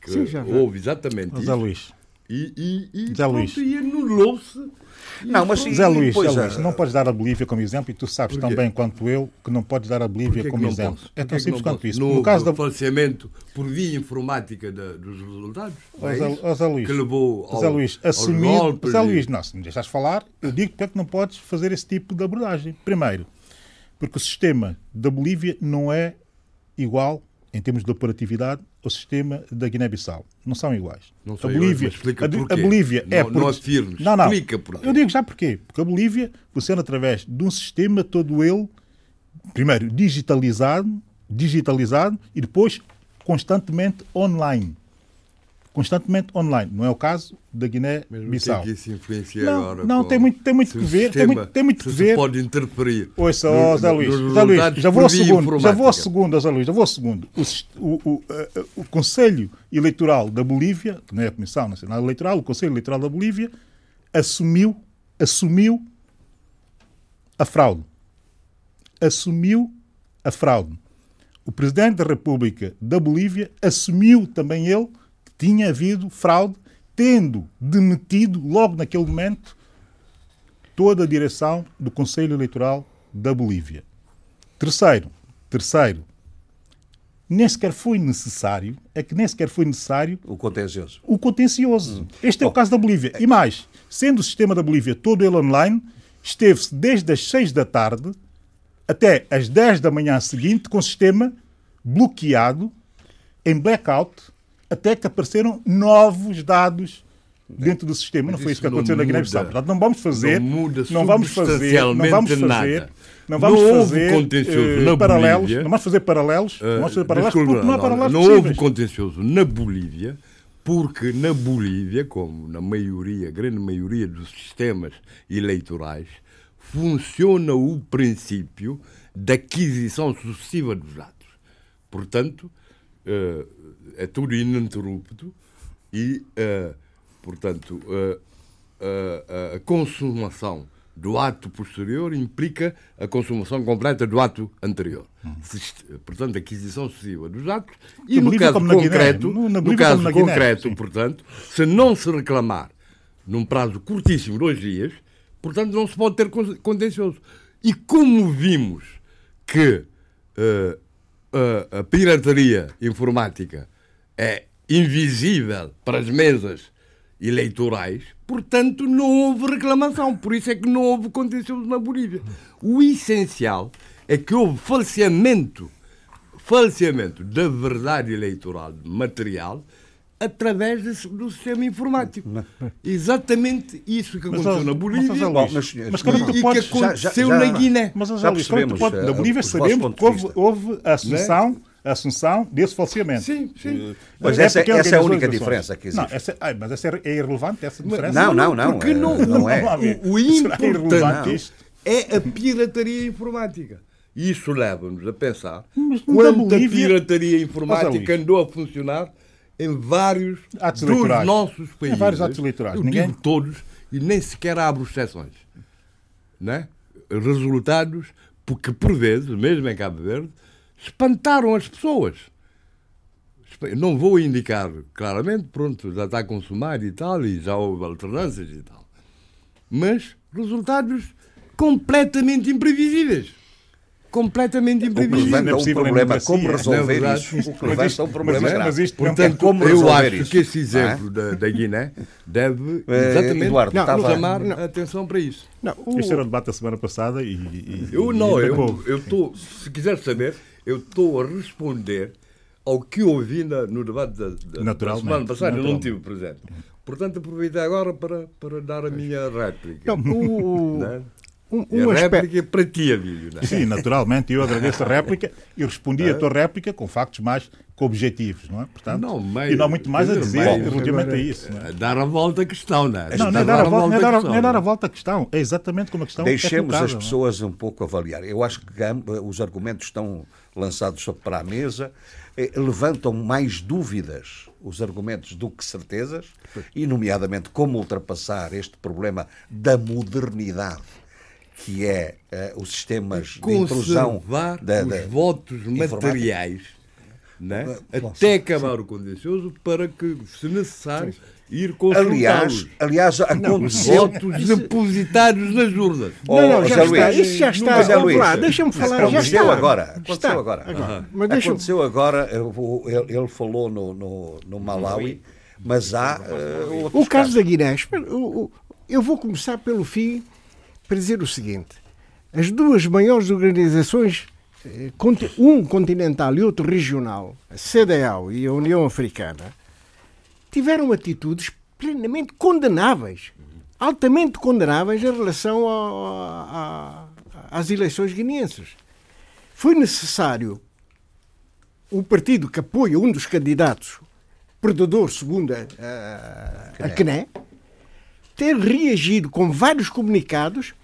S7: Que sim, já, houve exatamente
S5: isso. Luís.
S7: E, e, e,
S5: Luís.
S7: e anulou-se
S2: não, mas
S5: Zé Luís, Zé Luís, é. não podes dar a Bolívia como exemplo e tu sabes tão bem quanto eu que não podes dar a Bolívia como exemplo. É tão simples quanto isso.
S7: No, caso do falseamento por via informática dos resultados,
S5: oh, Zé, Luís,
S7: que levou ao,
S5: Zé Luís, assumir, Zé Luís, não, se me deixares falar, eu digo porque é que não podes fazer esse tipo de abordagem. Primeiro, porque o sistema da Bolívia não é igual em termos de operatividade o sistema da Guiné-Bissau. Não são iguais.
S7: Não a Bolívia,
S5: a, a, Bolívia
S7: não,
S5: é
S7: por... não afirmes.
S5: Não, não.
S7: Explica porquê.
S5: Eu digo já porquê. Porque a Bolívia funciona através de um sistema todo ele, primeiro digitalizado, digitalizado e depois constantemente online constantemente online. Não é o caso da Guiné-Bissau.
S7: que isso influencia
S5: não,
S7: agora?
S5: Não, tem muito, tem muito que ver. Tem muito, tem muito que ver.
S7: pode interferir.
S5: Ouça, oh, Zé Luís, Zé Luís, já vou ao segundo, já vou ao segundo, Zé Luís, já vou ao segundo. O, o, o, o Conselho Eleitoral da Bolívia, que não é a Comissão Nacional Eleitoral, o Conselho Eleitoral da Bolívia assumiu, assumiu a fraude. Assumiu a fraude. O Presidente da República da Bolívia assumiu também ele tinha havido fraude, tendo demitido logo naquele momento toda a direção do Conselho Eleitoral da Bolívia. Terceiro, terceiro, nem sequer foi necessário, é que nem sequer foi necessário
S2: o contencioso.
S5: O contencioso. Hum. Este é Bom, o caso da Bolívia. E mais, sendo o sistema da Bolívia todo ele online, esteve-se desde as 6 da tarde até as 10 da manhã seguinte com o sistema bloqueado, em blackout, até que apareceram novos dados dentro do sistema.
S7: Mas
S5: não foi isso que aconteceu
S7: não
S5: na Guiné-Bissau. Portanto, não vamos fazer,
S7: Não muda
S5: não vamos fazer, não vamos fazer,
S7: nada.
S5: não vamos
S7: Não houve
S5: fazer eh, paralelos,
S7: Bolívia.
S5: não vamos fazer paralelos, não vamos fazer paralelos
S7: Desculpa,
S5: porque não há paralelos
S7: não houve
S5: possíveis.
S7: contencioso na Bolívia, porque na Bolívia, como na maioria, grande maioria dos sistemas eleitorais, funciona o princípio da aquisição sucessiva dos dados. Portanto, eh, é tudo ininterrupto e, eh, portanto, eh, a- a- consumação do ato posterior implica a consumação completa do ato anterior. Se- Portanto, a aquisição sucessiva dos atos e, no caso
S5: Guiné.
S7: concreto,
S5: No-
S7: no caso
S5: Guiné,
S7: concreto,
S5: sim.
S7: portanto, se não se reclamar num prazo curtíssimo, dois dias, portanto, não se pode ter con- contencioso. E como vimos que eh, a- a pirataria informática é invisível para as mesas eleitorais, portanto, não houve reclamação. Por isso é que não houve contencioso na Bolívia. O essencial é que houve falseamento, falseamento da verdade eleitoral material através desse- do sistema informático. Exatamente isso que
S5: Mas,
S7: aconteceu
S5: ó,
S7: na
S5: mas,
S7: Bolívia
S2: mas, senhores,
S5: mas como é que
S7: e, e que
S5: podes...
S2: já-
S7: aconteceu
S2: já-
S7: na Guiné.
S5: Mas,
S2: Já
S5: que tu
S2: percebemos,
S5: podes-
S2: eh,
S5: na Bolívia sabemos que houve, houve a assunção, a assunção desse falseamento.
S7: Sim, sim.
S2: Pois
S5: É
S2: essa-
S5: porque
S2: essa é a única diferença que existe.
S5: Não, essa, ai, mas essa é, é irrelevante, essa diferença.
S2: Não, não, não.
S7: Porque
S2: eh,
S7: não,
S2: não é.
S7: O, o importante é a pirataria informática. E isso leva-nos a pensar quanto a pirataria informática andou a funcionar em vários
S5: Atos
S7: dos
S5: eleitorais.
S7: nossos países.
S5: Em vários atos eleitorais.
S7: Eu
S5: Ninguém-
S7: digo todos e nem sequer abro exceções. Né? Resultados porque, por vezes, mesmo em Cabo Verde, espantaram as pessoas. Não vou indicar claramente, pronto, já está consumado e tal, e já houve alternâncias e tal. Mas resultados completamente imprevisíveis. Completamente
S5: Não é
S2: um problema,
S5: democracia.
S2: como resolver
S7: Na verdade,
S2: isso. O levanta
S5: isto-
S2: um problema
S5: mas-
S2: grave.
S5: mas isto não
S7: Portanto,
S2: é como
S7: eu
S2: resolver
S7: acho
S2: isso.
S7: que esse
S2: é?
S7: exemplo da, da Guiné deve <laughs>
S2: Eh,
S7: exatamente
S2: Eduardo,
S4: Não,
S2: estava-
S7: chamar
S4: não.
S7: a atenção para isso.
S4: Não, o-
S5: Este era o debate da semana passada e. e-
S7: Eu
S5: e
S7: não,
S5: houve.
S7: eu estou, se quiser saber, eu estou a responder ao que ouvi na- no debate da, da- semana passada, eu não
S5: naturalmente.
S7: tive presente. Portanto, aproveitei agora para, para dar a minha réplica.
S4: não, o- <laughs>
S7: né?
S4: um,
S7: E
S4: um
S7: a
S4: aspecto.
S7: réplica é para ti, Abílio. Né?
S5: Sim, naturalmente, eu agradeço a <laughs> réplica e respondi a tua réplica com factos mais que objetivos, não é? Portanto,
S7: Não, meio-
S5: e não há muito mais a
S7: dizer, meio-
S5: relativamente a isso. Não, é?
S7: A Dar a volta à questão, né?
S5: não, não é dar a volta, não é dar, a-
S7: à
S5: não é dar a
S7: questão,
S5: volta à questão, é exatamente como a questão
S2: Deixemos
S5: é colocada,
S2: as
S5: não é?
S2: pessoas um pouco avaliar. Eu acho que os argumentos estão lançados sobre para a mesa, eh, levantam mais dúvidas os argumentos do que certezas, e nomeadamente como ultrapassar este problema da modernidade, que é eh, os sistemas de intrusão
S7: conservar
S2: da,
S7: os
S2: da-
S7: votos materiais né? Até acabar o contencioso para que, se necessário, ir consultá-los.
S2: Aliás, aliás
S7: Os
S2: aconteceu.
S7: votos depositários nas urnas.
S2: Oh,
S4: não, não, já
S2: Zé
S4: está.
S2: Luís,
S4: Isso já está. Vamos
S2: Luís,
S4: lá, deixa-me falar. Já
S2: aconteceu
S4: está.
S2: agora. Aconteceu
S4: Está.
S2: agora.
S4: Mas deixa
S2: Aconteceu agora, ele, ele falou no, no, no Malawi, mas há outros
S4: O caso da Guiné, eu vou começar pelo fim para dizer o seguinte: as duas maiores organizações, eh, um continental e outro regional, a CDAO e a União Africana, tiveram atitudes plenamente condenáveis, altamente condenáveis em relação ao- a- a- às eleições guineenses. Foi necessário o partido que apoia um dos candidatos, perdedor segundo a, a, a CNE, ter reagido com vários comunicados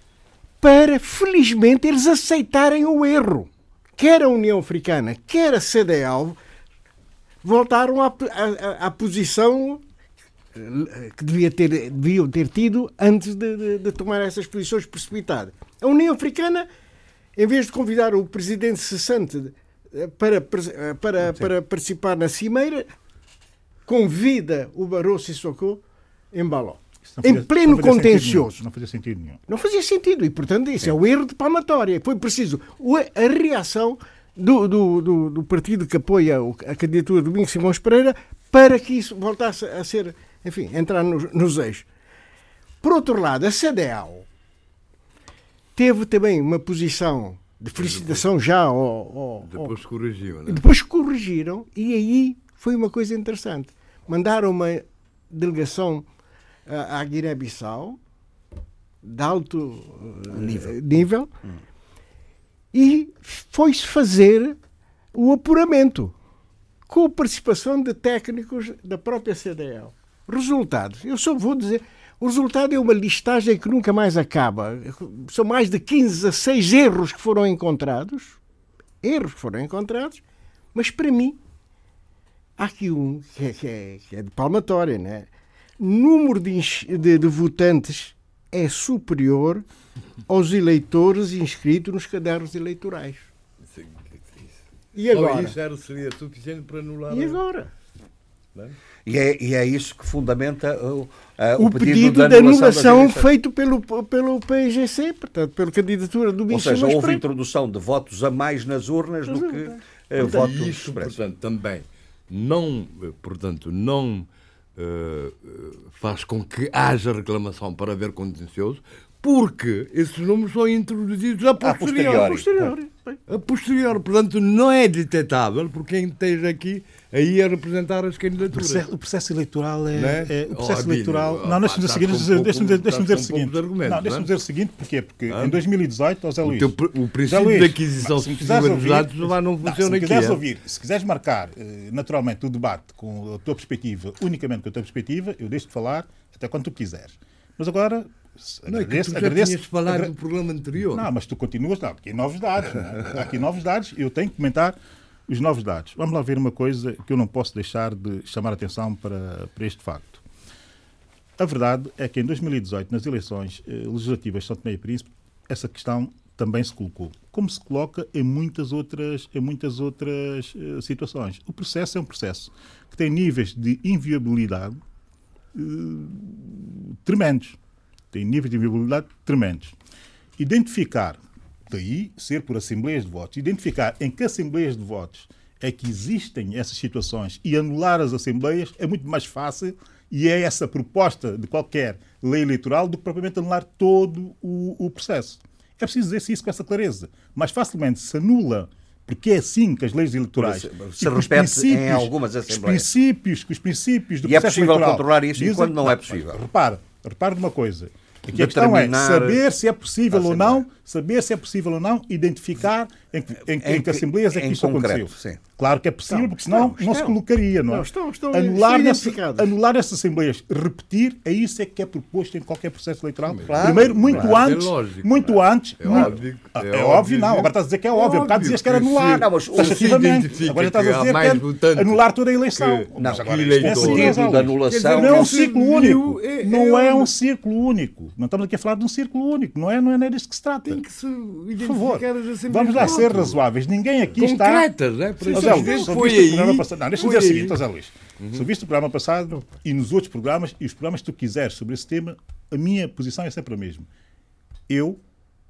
S4: para, felizmente, eles aceitarem o erro. Quer a União Africana, quer a CDAO, voltaram à, à- à posição eh, que devia ter, deviam ter tido antes de, de- de tomar essas posições precipitadas. A União Africana, em vez de convidar o presidente cessante eh, para, eh, para, para participar na cimeira, convida o Barroso Sissoko em Baló.
S5: Não
S4: Em
S5: fazia-
S4: pleno
S5: fazia
S4: contencioso.
S5: nenhum, Não fazia sentido nenhum.
S4: Não fazia sentido e, portanto, isso é, o erro de palmatória. Foi preciso a reação do, do, do, do partido que apoia a candidatura do Domingos Simões Pereira para que isso voltasse a ser, enfim, entrar nos, nos eixos. Por outro lado, a CDAO teve também uma posição de felicitação já ao, ao- ao-
S7: Depois corrigiu,
S4: e
S7: né?
S4: depois corrigiram e aí foi uma coisa interessante. Mandaram uma delegação à Guiné-Bissau, de alto nível, nível hum. E foi-se fazer o apuramento com a participação de técnicos da própria CDL. Resultados. Eu só vou dizer. O resultado é uma listagem que nunca mais acaba. São mais de 15 a 6 erros que foram encontrados. Erros que foram encontrados. Mas para mim, há aqui um que é, que é, que é de palmatória, né? Número de, de, de votantes é superior aos eleitores inscritos nos cadernos eleitorais.
S7: E agora? Isso era, seria suficiente para anular.
S4: E agora?
S2: É? E, é, e é isso que fundamenta o, uh,
S4: o, o pedido, pedido, de anulação, anulação feito pelo, pelo PGC, portanto, pela candidatura do
S2: Ou seja, houve introdução de votos a mais nas urnas do que uh, votos
S7: isso, expressos. portanto, também não, eh, portanto, não uh, faz com que haja reclamação para haver contencioso, porque esses números são introduzidos a posteriori. A posteriori. A posteriori. Portanto, não é detectável por quem esteja aqui aí a representar as candidaturas.
S5: O processo, o processo eleitoral é, é? é o processo oh, eleitoral. Oh, não, deixa-me dizer o seguinte. Deixa-me dizer, deixa dizer o seguinte. Não, deixa-me dizer o seguinte, porquê? Porque ah? em 2018, José Luís.
S7: O, teu, o princípio Luís, de aquisição sucessiva dos dados não, não funciona aqui. Se quiseres
S5: é? ouvir, se quiseres marcar eh, naturalmente o debate com a tua perspectiva, unicamente com a tua perspectiva, eu deixo-te falar até quando tu quiseres. Mas agora
S7: não, agradeço, é que tu agradeço, tinhas falado agra... no programa anterior.
S5: Não, mas tu continuas, não, aqui novos dados. Há aqui novos dados, eu tenho que comentar os novos dados. Vamos lá ver uma coisa que eu não posso deixar de chamar a atenção para, para este facto. A verdade é que em 2018, nas eleições eh, legislativas de São Tomé e Príncipe, essa questão também se colocou, como se coloca em muitas outras, em muitas outras eh, situações. O processo é um processo que tem níveis de inviabilidade eh, tremendos. Tem níveis de inviabilidade tremendos. Identificar Daí ser por assembleias de votos. Identificar em que assembleias de votos é que existem essas situações e anular as assembleias é muito mais fácil e é essa proposta de qualquer lei eleitoral do que propriamente anular todo o, o processo. É preciso dizer-se isso com essa clareza. Mais facilmente se anula porque é assim que as leis eleitorais
S2: se repete em algumas assembleias.
S5: Os princípios, os princípios do
S2: e é possível controlar isso dizem, quando não é possível.
S5: Repara, repara numa coisa. Aqui a questão é saber se é possível ou não, saber se é possível ou não identificar em, em, em, em que assembleias é que isso concreto, aconteceu. Sim. Claro que é possível, porque senão estão, não se colocaria, não é? Não, estão, estão anular, nessa, anular essas assembleias, repetir, é isso é que é proposto em qualquer processo eleitoral. Claro, Primeiro, muito
S7: claro,
S5: antes,
S7: é lógico,
S5: muito antes. É, muito, óbvio, é, é óbvio, não. Agora estás a dizer que é óbvio. Há bocado dizias que era anular. Não, mas. Agora estás a dizer que é anular toda a eleição.
S2: Não, agora, é de anulação.
S5: Não é um círculo único. Não é um círculo único. Não estamos aqui a falar de um círculo único. Não é, não é disso que se trata.
S7: Tem que se identificar
S5: Vamos lá ser razoáveis. Ninguém aqui está.
S7: Concretas, né?
S5: Foi aí. Não, deixa-me dizer o seguinte, José Luís. Uhum. Se viste o programa passado e nos outros programas, e os programas que tu quiseres sobre esse tema, a minha posição é sempre a mesma. Eu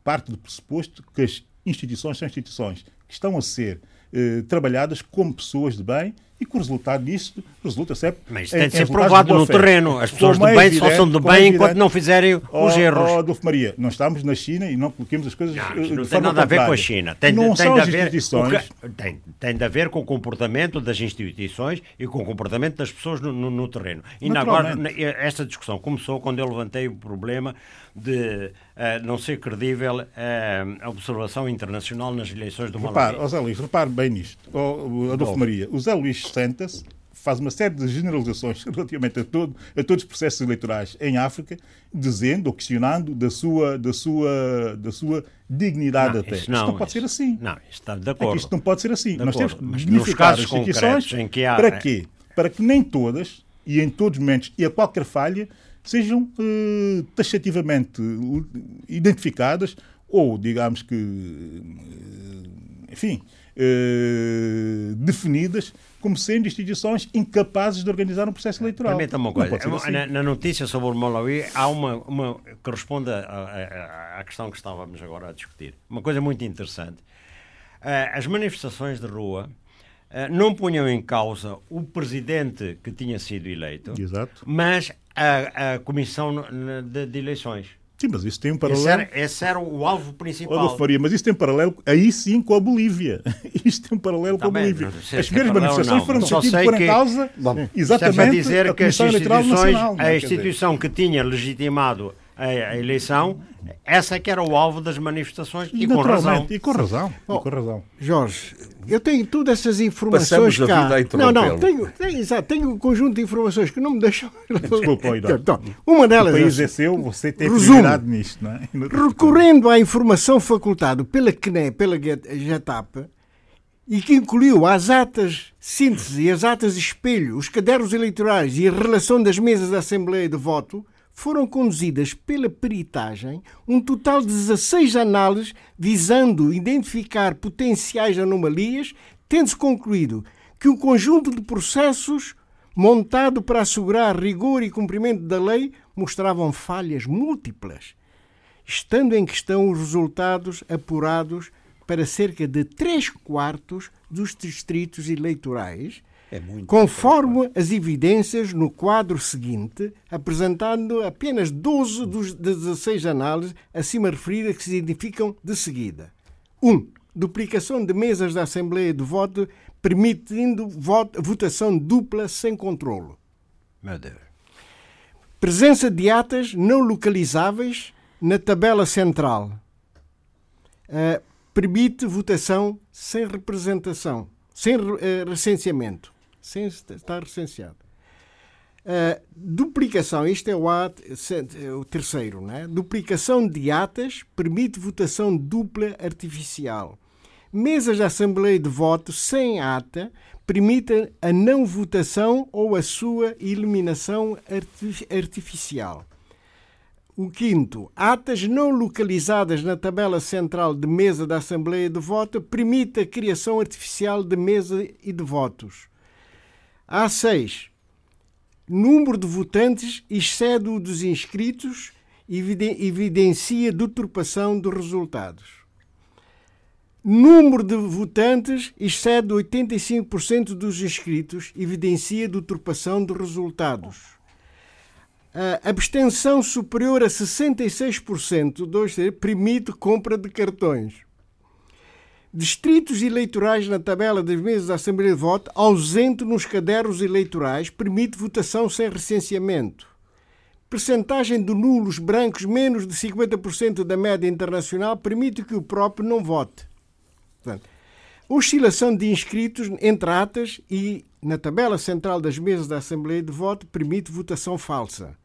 S5: parto do pressuposto que as instituições são instituições que estão a ser eh, trabalhadas como pessoas de bem e que o resultado disso resulta sempre.
S3: Mas tem de ser provado no terreno. As pessoas de bem só são de bem enquanto não fizerem
S5: oh,
S3: os erros.
S5: Oh, Adolfo Maria, não estamos na China e não coloquemos as coisas. Não,
S3: não tem nada a ver com a China. Tem, não tem são de haver, instituições. Tem, tem de haver com o comportamento das instituições e com o comportamento das pessoas no terreno. E agora, esta discussão começou quando eu levantei o problema de uh, não ser credível uh, a observação internacional nas eleições do Malawi.
S5: Repare, Zé Luís, repare bem nisto. Oh, Adolfo Maria, o Zé Luís senta-se, faz uma série de generalizações <laughs> relativamente a, todo, a todos os processos eleitorais em África, dizendo ou questionando da sua, da sua, da sua dignidade
S3: não,
S5: até.
S3: Isto não,
S5: isto não pode ser assim.
S3: Não, está de acordo. É
S5: isto não pode ser assim. Nós temos que dignificar as instituições em que há... para quê? Para que nem todas, e em todos os momentos, e a qualquer falha, sejam eh, taxativamente identificadas ou, digamos que, eh, enfim, eh, definidas como sendo instituições incapazes de organizar um processo eleitoral.
S3: Permita-me uma coisa. Assim. Na, na, notícia sobre o Malawi há uma, uma que responde à, à questão que estávamos agora a discutir. Uma coisa muito interessante. As manifestações de rua não punham em causa o presidente que tinha sido eleito,
S5: Exato.
S3: mas a, a Comissão de, de, Eleições.
S5: Sim, mas isso tem um
S3: Esse
S5: paralelo.
S3: era, esse era o alvo principal.
S5: Adolfo Faria, mas isso tem paralelo aí sim com a Bolívia. <laughs> Isto tem um paralelo
S3: Tá
S5: com a Bolívia. As primeiras
S3: é ou
S5: manifestações
S3: não.
S5: foram no
S3: Só
S5: sentido de pôr em causa
S2: Bom,
S3: é
S5: exatamente
S3: dizer
S5: a
S3: que as instituições,
S5: Nacional. é?
S3: a instituição que tinha legitimado a, a eleição, essa é que era o alvo das manifestações e,
S5: E
S3: com razão.
S5: e com razão. E com razão.
S4: Jorge, eu tenho todas essas informações
S2: Passamos a
S4: cá.
S2: vida a
S4: não, não, tenho, tenho, exato, tenho um conjunto de informações que não me deixam. <laughs>
S5: Desculpa.
S4: Então, uma
S5: O
S4: delas.
S5: país
S4: é-
S5: é seu, você tem
S4: Resumo.
S5: prioridade nisto, não é?
S4: Recorrendo à informação facultada pela CNE, pela GETAP, e que incluiu as atas síntese e as atas espelho, os cadernos eleitorais e a relação das mesas da Assembleia de Voto, foram conduzidas pela peritagem um total de 16 análises visando identificar potenciais anomalias, tendo-se concluído que o conjunto de processos montado para assegurar rigor e cumprimento da lei mostravam falhas múltiplas estando em questão os resultados apurados para cerca de 3 quartos dos distritos eleitorais,
S2: É
S4: conforme as evidências no quadro seguinte, apresentando apenas 12 dos 16 análises acima referidas que se identificam de seguida. 1. Um, duplicação de mesas da Assembleia de Voto, permitindo voto- votação dupla sem controlo.
S3: Meu Deus.
S4: Presença de atas não localizáveis na tabela central. Ah, permite votação sem representação, sem eh, recenseamento, sem est- estar recenseado. Ah, duplicação, isto é o, é o terceiro, né? Duplicação de atas permite votação dupla artificial. Mesas da Assembleia de Voto sem ata permitem a não votação ou a sua eliminação arti- artificial. O quinto, atas não localizadas na tabela central de mesa da Assembleia de Voto permite a criação artificial de mesa e de votos. A6. Número de votantes excede o dos inscritos eviden- evidencia deturpação dos resultados. Número de votantes excede 85% dos inscritos, evidencia deturpação dos resultados. Abstenção superior a 66% dos permite compra de cartões. Distritos eleitorais na tabela das mesas da Assembleia de Voto, ausente nos cadernos eleitorais, permite votação sem recenseamento. Percentagem de nulos brancos menos de 50% da média internacional permite que o próprio não vote. Portanto, oscilação de inscritos entre atas e na tabela central das mesas da Assembleia de Voto permite votação falsa.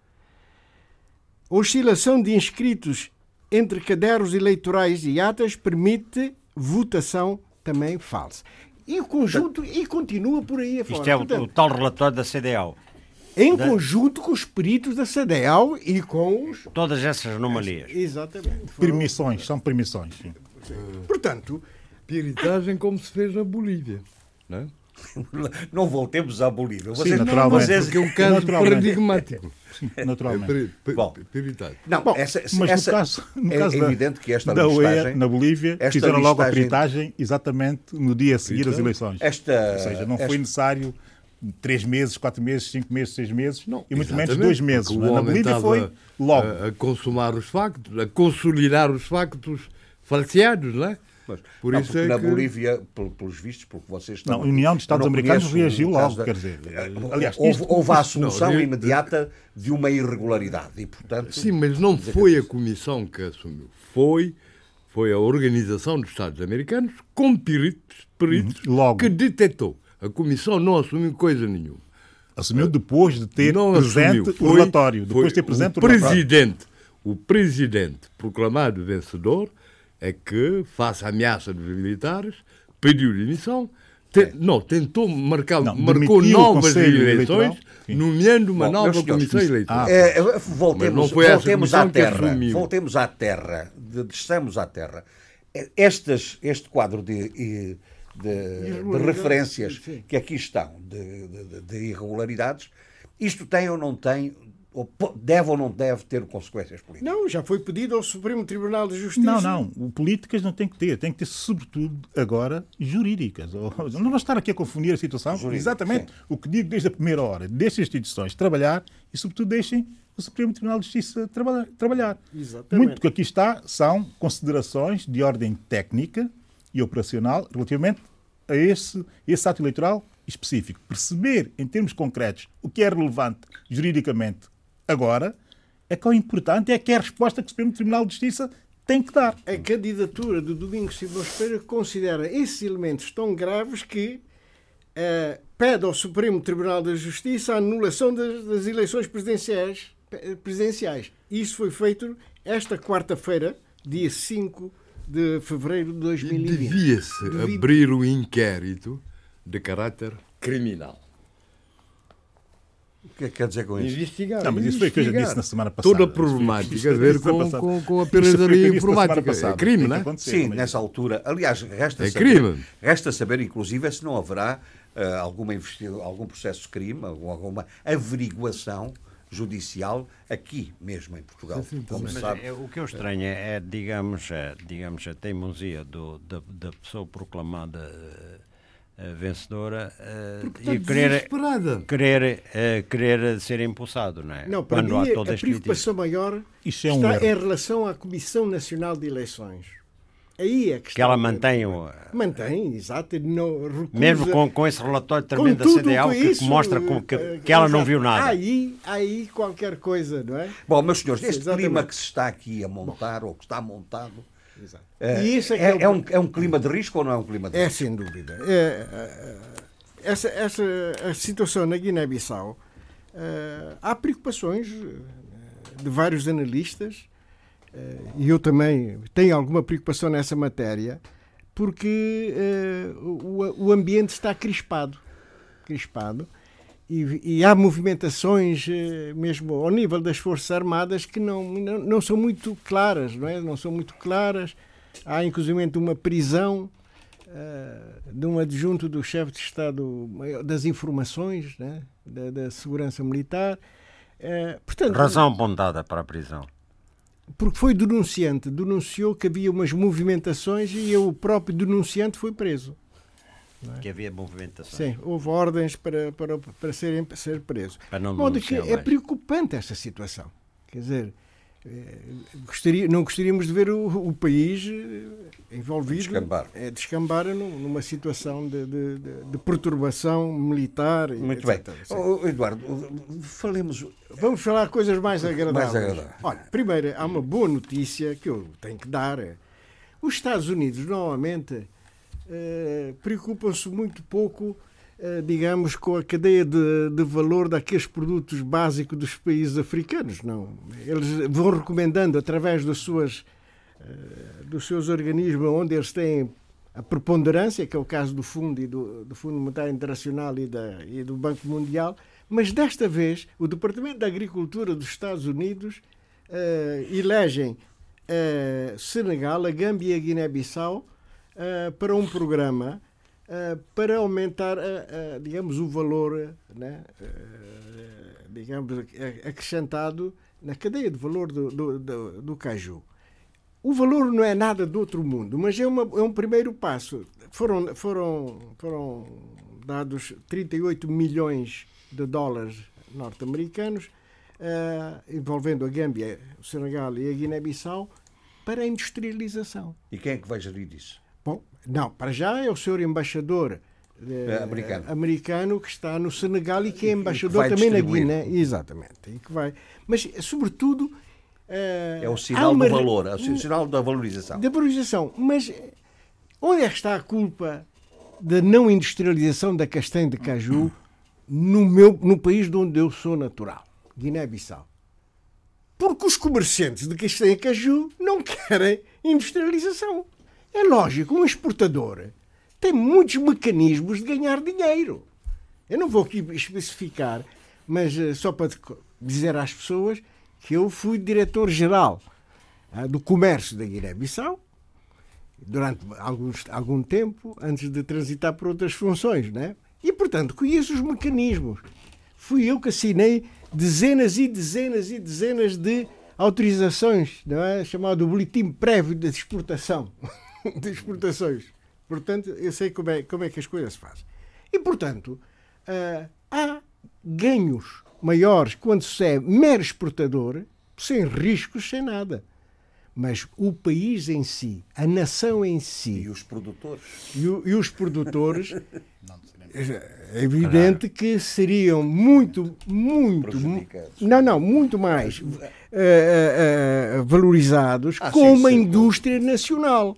S4: Oscilação de inscritos entre cadernos eleitorais e atas permite votação também falsa. E o conjunto, e continua por aí afora.
S3: Isto é o,
S4: Portanto,
S3: o tal relatório da CDAO.
S4: em conjunto com os peritos da CDL e com os.
S3: Todas essas anomalias.
S4: Exatamente. Foram-
S5: Permissões, são permissões. sim.
S4: Portanto,
S7: Piritagem como se fez na Bolívia. Não, é? <laughs>
S2: Não voltemos à Bolívia.
S5: Sim,
S2: Vocês,
S5: naturalmente.
S2: vocês-
S7: Porque é um caso paradigmático. É
S5: Naturalmente.
S7: pe-
S2: Bom. Não,
S4: Bom,
S2: essa,
S5: Mas
S2: essa-
S5: no caso, no
S2: é
S5: caso da,
S2: evidente que esta
S5: da
S2: listagem,
S5: UE, na Bolívia,
S2: esta
S5: fizeram logo a
S2: listagem-
S5: peritagem exatamente no dia a seguir às
S7: Peritagem?
S5: eleições.
S2: Esta,
S5: Ou seja, não
S2: esta-
S5: foi necessário três meses, quatro meses, cinco meses, seis meses,
S7: Não,
S5: e muito menos dois meses.
S7: porque o
S5: não é? Na Bolívia foi logo.
S7: A, a consumar os factos, a consolidar os factos falseados, não é? Por
S2: não,
S7: isso é
S2: na
S7: que-
S2: Bolívia, pel- pelos vistos, porque vocês estão.
S5: Não, a União de Estados Americanos
S2: conheço
S5: reagiu
S2: o
S5: logo,
S2: da-
S5: quer dizer,
S2: Eh,
S5: aliás,
S2: houve,
S5: isto-
S2: houve a <laughs> assunção
S7: Não,
S2: imediata de uma irregularidade e, portanto.
S7: Sim, mas não foi a comissão que assumiu. Foi, foi a Organização dos Estados Americanos com peritos, peritos
S5: Uhum, logo.
S7: que detectou. A comissão não assumiu coisa nenhuma.
S5: Assumiu depois de ter
S7: não
S5: presente
S7: assumiu.
S5: o
S7: Foi-
S5: relatório. Depois
S7: foi
S5: de ter presente
S7: o
S5: o relatório.
S7: presidente, o presidente proclamado vencedor é que, face à ameaça dos militares, pediu demissão. Te- Não, tentou marcar,
S5: Não,
S7: marcou novas eleições, nomeando uma
S2: Bom,
S7: nova
S2: senhores,
S7: comissão eleitoral.
S5: Ah,
S2: É, voltemos,
S7: não foi essa
S2: voltemos à terra. Voltemos à terra. de- Desçamos à terra. Estas, este quadro de, de- de- de referências
S4: sim.
S2: que aqui estão, de, de- de irregularidades, isto tem ou não tem ou deve ou não deve ter consequências políticas?
S4: Não, já foi pedido ao Supremo Tribunal de Justiça.
S5: Não, não. O políticas não tem que ter. Tem que ter, sobretudo, agora, jurídicas. Não vamos estar aqui a confundir a situação. Jurídico, Exatamente sim. o que digo desde a primeira hora. Deixem as instituições trabalhar e, sobretudo, deixem o Supremo Tribunal de Justiça trabalhar. Exatamente. Muito do que aqui está são considerações de ordem técnica e operacional relativamente a esse, esse ato eleitoral específico. Perceber, em termos concretos, o que é relevante juridicamente agora é que o importante é que é a resposta que o Supremo Tribunal de Justiça tem que dar.
S4: A candidatura do Domingos Simões Pereira considera esses elementos tão graves que uh, pede ao Supremo Tribunal da Justiça a anulação das, das eleições presidenciais, presidenciais. Isso foi feito esta quarta-feira, dia 5 de fevereiro de 2020.
S7: Devia-se Devia... abrir o um inquérito de caráter criminal.
S2: O que é que quer dizer com isso?
S7: Investigar.
S5: Não, mas isso foi o que eu já disse na semana passada.
S7: Toda a problemática a ver com, com, com a pirataria informática. É crime, não é?
S2: Sim, nessa altura. Aliás, resta,
S7: é
S2: saber,
S7: crime.
S2: resta saber, inclusive, se não haverá uh, alguma algum processo de crime, alguma averiguação judicial aqui mesmo em Portugal. Sim,
S3: como sabe. É, o que eu estranho é, é, digamos, é, digamos, a teimosia do, da, da pessoa proclamada uh, vencedora uh, e querer, querer, uh, querer ser impulsado, não é?
S4: Não, para Quando mim, a preocupação maior Isso é um está erro. em relação à Comissão Nacional de Eleições Aí é que,
S3: que ela mantém o.
S4: Mantém, exato. Não recusa,
S3: Mesmo com, com esse relatório também da CDAO que, isso, mostra que, que, eh, que ela não viu nada.
S4: Aí, aí qualquer coisa, não é?
S2: Bom, meus senhores, este Exatamente. clima que se está aqui a montar, Bom. ou que está montado.
S4: Exato.
S2: É, é, é, é, um, é um clima de risco ou não é um clima de
S4: é,
S2: risco?
S4: É, sem dúvida. É, essa, essa a situação na Guiné-Bissau, há preocupações de vários analistas e eu também tenho alguma preocupação nessa matéria, porque o, o, ambiente está crispado. crispado e, e há movimentações, uh, mesmo ao nível das Forças Armadas, que não, não, não, são muito claras, não é? Não são muito claras. Há, inclusive, uma prisão uh, de um adjunto do chefe de Estado das Informações, né? da, da Segurança Militar.
S3: portanto, Razão apontada para a prisão
S4: porque foi denunciante, denunciou que havia umas movimentações e o próprio denunciante foi preso.
S3: É? Que havia movimentações.
S4: Sim, houve ordens para, para, para serem, ser preso. Para não modo que é preocupante esta situação. Quer dizer, eh, gostaria, não gostaríamos de ver o, o país eh, envolvido
S2: descambar,
S4: é, descambar numa situação de, de, de, perturbação militar.
S2: Muito etc. bem. Oh, Eduardo, falemos.
S4: Vamos falar coisas mais agradáveis.
S2: mais agradáveis.
S4: Olha, primeiro, há uma boa notícia que eu tenho que dar. Os Estados Unidos, normalmente, eh, preocupam-se muito pouco eh, digamos, com a cadeia de, de, valor daqueles produtos básicos dos países africanos. Não. Eles vão recomendando, através das suas, eh, dos seus organismos, onde eles têm a preponderância, que é o caso do Fundo e do, do Fundo Monetário Internacional e, da, e do Banco Mundial, mas desta vez o Departamento da Agricultura dos Estados Unidos uh, elegem uh, Senegal, a Gâmbia e a Guiné-Bissau uh, para um programa uh, para aumentar, uh, digamos, o valor, né, digamos, acrescentado na cadeia de valor do, do, do, do, caju. O valor não é nada do outro mundo, mas é, uma, é um primeiro passo. Foram, foram, foram dados 38 milhões de dólares norte-americanos, uh, envolvendo a Gâmbia, o Senegal e a Guiné-Bissau, para a industrialização.
S2: E quem é que vai gerir isso?
S4: Não, para já é o senhor embaixador
S2: é, americano.
S4: americano que está no Senegal e que é embaixador que também na Guiné. Exatamente. E que vai. Mas, sobretudo.
S2: Uh, é o sinal uma... do valor, é o sinal da valorização.
S4: Da valorização. Mas onde é que está a culpa da não industrialização da castanha de caju no, meu, no país de onde eu sou natural, Guiné-Bissau? Porque os comerciantes de castanha de caju não querem industrialização. É lógico, um exportador tem muitos mecanismos de ganhar dinheiro. Eu não vou aqui especificar, mas uh, só para dizer às pessoas que eu fui diretor-geral uh, do comércio da Guiné-Bissau durante alguns, algum tempo, antes de transitar por outras funções, né? E, portanto, conheço os mecanismos. Fui eu que assinei dezenas e dezenas e dezenas de autorizações, não é? chamado boletim prévio de exportação, <laughs> <laughs> de exportações. Portanto, eu sei como é, como é que as coisas se fazem. E, portanto, uh, há ganhos maiores quando se é mero exportador, sem riscos, sem nada. Mas o país em si, a nação em si.
S2: E os produtores.
S4: E, o, e os produtores. <laughs> é evidente claro. que seriam muito, muito. Não, não, muito mais uh, uh, valorizados ah, com sim, uma sim, indústria nacional.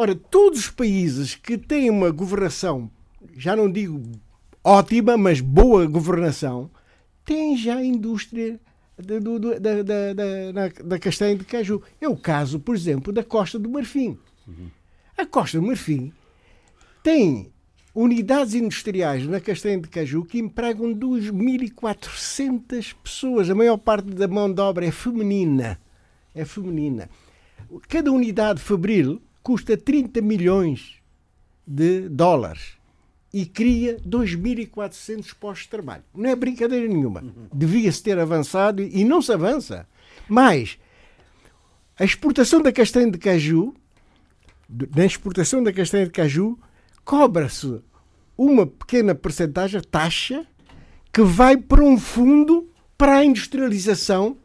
S4: Ora, todos os países que têm uma governação, já não digo ótima, mas boa governação, têm já indústria da, da, da, da, castanha de caju. É o caso, por exemplo, da Costa do Marfim. A Costa do Marfim tem unidades industriais na castanha de caju que empregam 2.400 pessoas. A maior parte da mão de obra é feminina. É feminina. Cada unidade fabril custa 30 milhões de dólares e cria 2.400 postos de trabalho. Não é brincadeira nenhuma. Devia-se ter avançado e não se avança. Mas a exportação da castanha de caju, na exportação da castanha de caju, cobra-se uma pequena percentagem, taxa, que vai para um fundo para a industrialização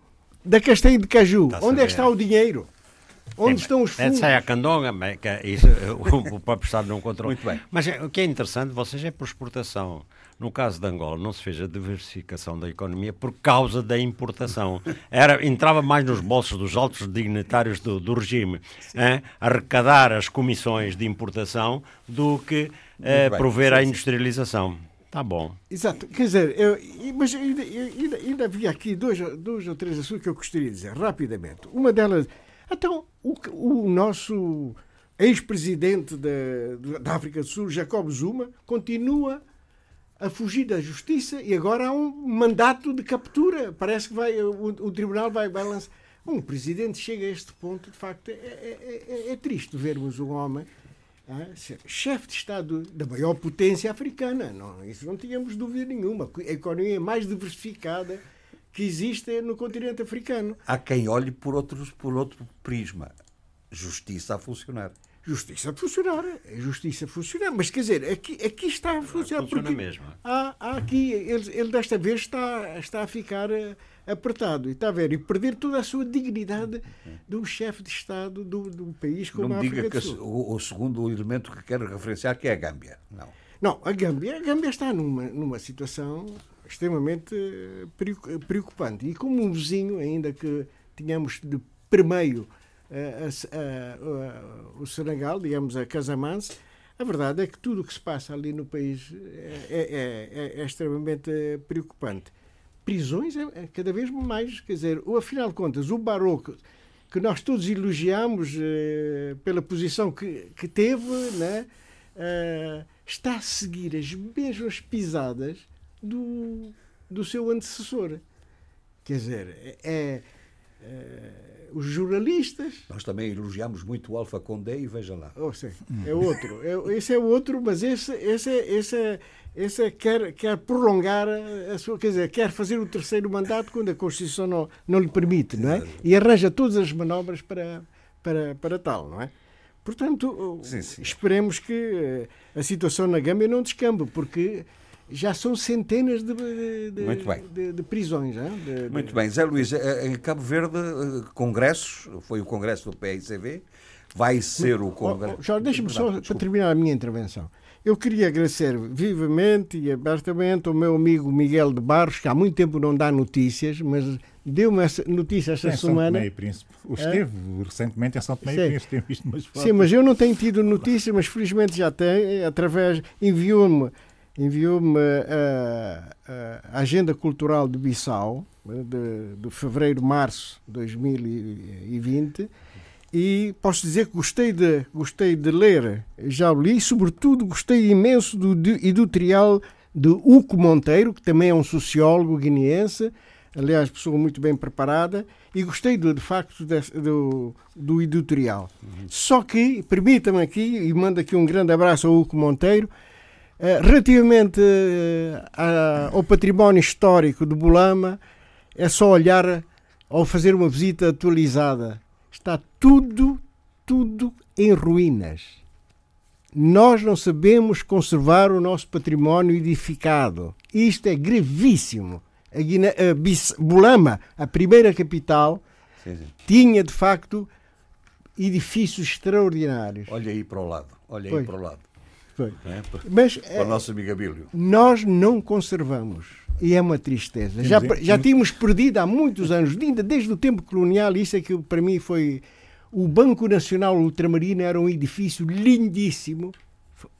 S4: da castanha de caju. Onde é que está o dinheiro? Onde estão os fundos?
S3: Essa é a candonga, que é isso <laughs> o, próprio Estado não controla.
S2: Muito bem.
S3: Mas é, o que é interessante, vocês é por exportação. No caso de Angola, não se fez a diversificação da economia por causa da importação. Era, entrava mais nos bolsos dos altos dignitários do, do regime hein, arrecadar as comissões de importação do que eh, prover à industrialização. Tá bom.
S4: Exato. Quer dizer, eu, mas ainda, ainda, ainda havia aqui dois, dois ou três assuntos que eu gostaria de dizer rapidamente. Uma delas então, o, o nosso ex-presidente da, da África do Sul, Jacob Zuma, continua a fugir da justiça e agora há um mandato de captura. Parece que vai, o, o tribunal vai, vai lançar. Um presidente chega a este ponto, de facto, é, é, é, é triste vermos um homem ah, chefe de Estado da maior potência africana. Não, isso não tínhamos dúvida nenhuma. A economia mais diversificada que existe no continente africano.
S2: Há quem olhe por, outros, por outro prisma. Justiça a funcionar.
S4: Justiça a funcionar. Justiça a funcionar. Mas quer dizer, aqui, aqui está a funcionar.
S3: Funciona porque mesmo.
S4: Há, há aqui, ele, ele, desta vez está, está a ficar eh, apertado. E está a ver, e perder toda a sua dignidade de um chefe de Estado do, do país como
S2: Não
S4: a África
S2: diga
S4: que
S2: o, o, segundo elemento que quero referenciar que é a Gâmbia. Não.
S4: Não, a Gâmbia, a Gâmbia está numa, numa situação extremamente preocupante. E como um vizinho, ainda que tínhamos de primeiro uh, uh, o Senegal, digamos, a Casamance, a verdade é que tudo o que se passa ali no país é, é, é, é extremamente preocupante. Prisões é, é, cada vez mais, quer dizer, ou afinal de contas, o Barroco, que nós todos elogiamos eh, pela posição que, que teve, né, eh, está a seguir as mesmas pisadas do, do seu antecessor. Quer dizer, é, é, os jornalistas.
S2: Nós também elogiamos muito o Alfa Condé e veja lá.
S4: Oh, sim, é outro. É, esse é outro, mas esse, esse, esse, esse quer, quer prolongar a sua. Quer dizer, quer fazer o terceiro mandato quando a Constituição não, não lhe permite, não é? E arranja todas as manobras para, para, para tal, não é? Portanto, sim, sim. esperemos que eh, a situação na Gâmbia não descambe, porque já são centenas de, de, de, de prisões.
S2: De, Muito bem. Zé Luís, eh, em Cabo Verde, eh, congressos, foi o congresso do PICV, vai ser o congresso...
S4: Oh, oh, Deixa-me só, desculpa. para terminar a minha intervenção, eu queria agradecer vivamente e abertamente ao meu amigo Miguel de Barros, que há muito tempo não dá notícias, mas deu-me essa notícia esta
S5: em
S4: semana. São
S5: Tomé e Príncipe. O esteve é? recentemente em São Tomé e Príncipe, tenho visto umas
S4: fotos. Sim, mas eu não tenho tido notícias, mas felizmente já tem, através, enviou-me enviou-me a, a, Agenda Cultural de Bissau, de, de fevereiro-março de 2020, e posso dizer que gostei de, gostei de ler, já o li, sobretudo gostei imenso do editorial de Uco Monteiro, que também é um sociólogo guineense, aliás, pessoa muito bem preparada, e gostei do, de facto do, do editorial. Uhum. Só que, permita-me aqui, e mando aqui um grande abraço ao Uco Monteiro, eh, relativamente eh, ao património histórico de Bolama, é só olhar ou fazer uma visita atualizada. Está tudo, tudo em ruínas. Nós não sabemos conservar o nosso património edificado. Isto é gravíssimo. A, Guiné, a Bis, Bulama, a primeira capital, sim, sim. tinha de facto edifícios extraordinários.
S2: Olha aí para o lado. Olha aí para o lado.
S4: Foi.
S2: É, para, Mas, para o eh, nosso amigo Abílio.
S4: Nós não conservamos. E é uma tristeza. Já, já tínhamos perdido há muitos anos, ainda desde o tempo colonial, isso é que para mim foi. O Banco Nacional Ultramarino era um edifício lindíssimo,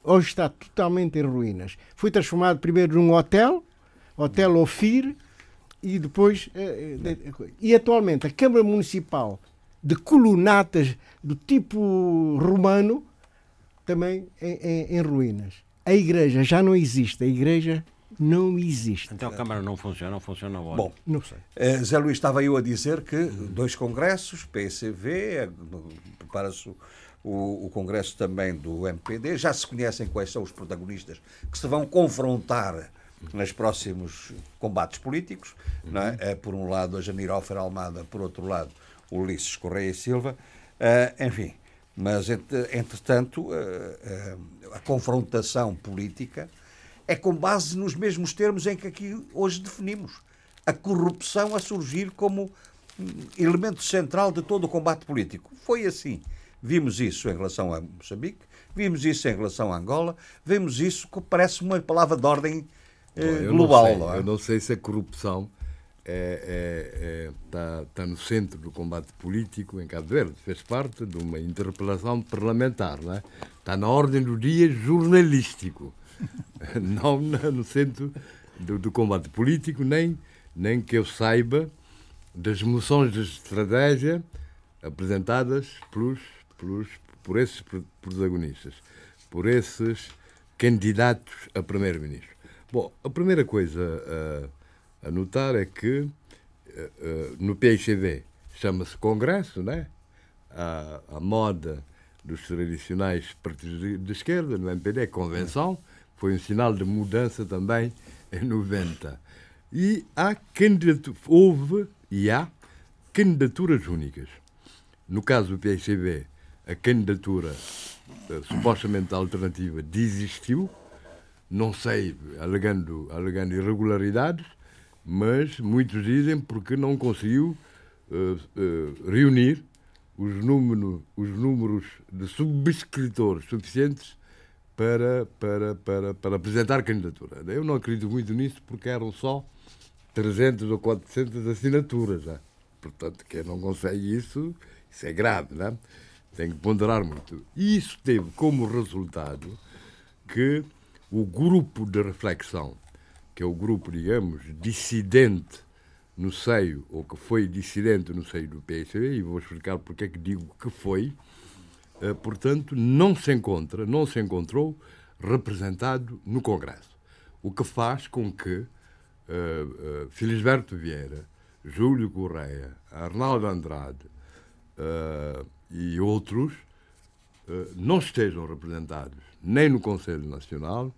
S4: hoje está totalmente em ruínas. Foi transformado primeiro num hotel, Hotel Ofir, e depois. Eh, eh, e atualmente a Câmara Municipal de colunatas do tipo romano também em, em, em ruínas. A igreja já não existe, a igreja não existe.
S3: Então a Câmara não funciona, não funciona onde?
S2: Bom, não sei. Uh, Zé Luís, estava eu a dizer que dois congressos, PCV, eh, prepara-se o, o, congresso também do MPD, já se conhecem quais são os protagonistas que se vão confrontar nos próximos combates políticos. Uhum. Não é? Uh, por um lado, a Janir Alfer Almada, por outro lado, Ulisses Correia e Silva. Uh, enfim, mas entretanto, a confrontação política é com base nos mesmos termos em que aqui hoje definimos. A corrupção a surgir como elemento central de todo o combate político. Foi assim. Vimos isso em relação a Moçambique, vimos isso em relação a Angola, vemos isso que parece uma palavra de ordem eh, global.
S7: Eu não, sei,
S2: é?
S7: eu não sei se a corrupção é, é, é, tá, tá no centro do combate político em Cabo Verde. Fez parte de uma interpelação parlamentar. Não é? Está na ordem do dia jornalístico. <laughs> não no centro do, do, combate político, nem, nem que eu saiba das moções de estratégia apresentadas pelos, pelos, por esses protagonistas, por esses candidatos a primeiro-ministro. Bom, a primeira coisa a, a notar é que a, a, no PICV chama-se Congresso, né? A, a moda dos tradicionais partidos de, esquerda, no MPD Convenção, foi um sinal de mudança também em 90. E há houve e há candidaturas únicas. No caso do PSCB, a candidatura uh, supostamente alternativa desistiu, não sei, alegando, alegando irregularidades, mas muitos dizem porque não conseguiu uh, uh, reunir os, número, os números de subscritores suficientes para, para, para, para apresentar candidatura. Eu não acredito muito nisso porque eram só 300 ou 400 assinaturas. Né? Portanto, quem não consegue isso, isso é grave. Né? Tem que ponderar muito. E isso teve como resultado que o grupo de reflexão, que é o grupo, digamos, dissidente no seio, ou que foi dissidente no seio do PSB, e vou explicar porque é que digo que foi, eh, portanto, não se encontra, não se encontrou representado no Congresso. O que faz com que uh, uh, Felisberto Vieira, Júlio Correia, Arnaldo Andrade e outros não estejam representados nem no Conselho Nacional,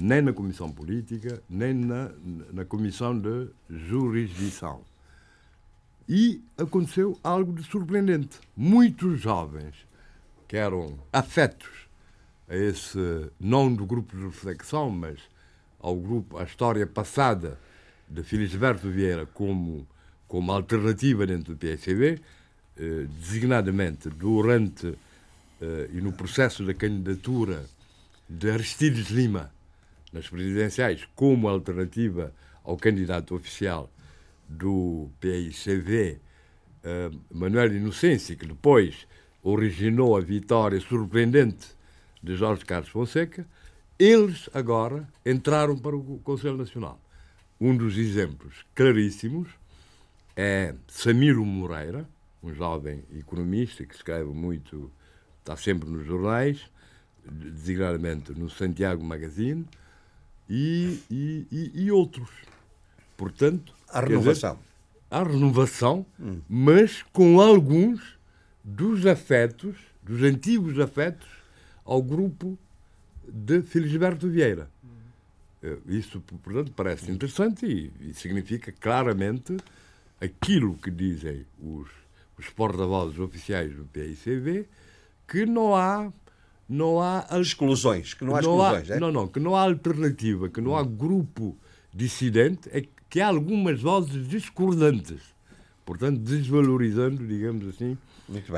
S7: nem na Comissão Política, nem na, na Comissão de Jurisdição. E aconteceu algo de surpreendente. Muitos jovens que eram afetos a esse, não do grupo de reflexão, mas ao grupo, à história passada de Felisberto Vieira como, como alternativa dentro do PSCB, eh, designadamente durante eh, e no processo da candidatura de Aristides Lima nas presidenciais como alternativa ao candidato oficial do PICV, eh, Manuel Inocêncio, que depois originou a vitória surpreendente de Jorge Carlos Fonseca, eles agora entraram para o Conselho Nacional. Um dos exemplos claríssimos é Samiro Moreira, um jovem economista que escreve muito, está sempre nos jornais, designadamente no Santiago Magazine, e, e, e, e outros. Portanto,
S2: a renovação. Dizer,
S7: a renovação, hum. mas com alguns dos afetos, dos antigos afetos, ao grupo de Felisberto Vieira. Eh, isso, portanto, parece interessante e, e significa claramente aquilo que dizem os, os porta-vozes oficiais do PICV, que não há não há
S2: exclusões, que não há exclusões,
S7: não,
S2: é?
S7: não, não, que não há alternativa, que não há grupo dissidente, é que há algumas vozes discordantes, portanto desvalorizando, digamos assim,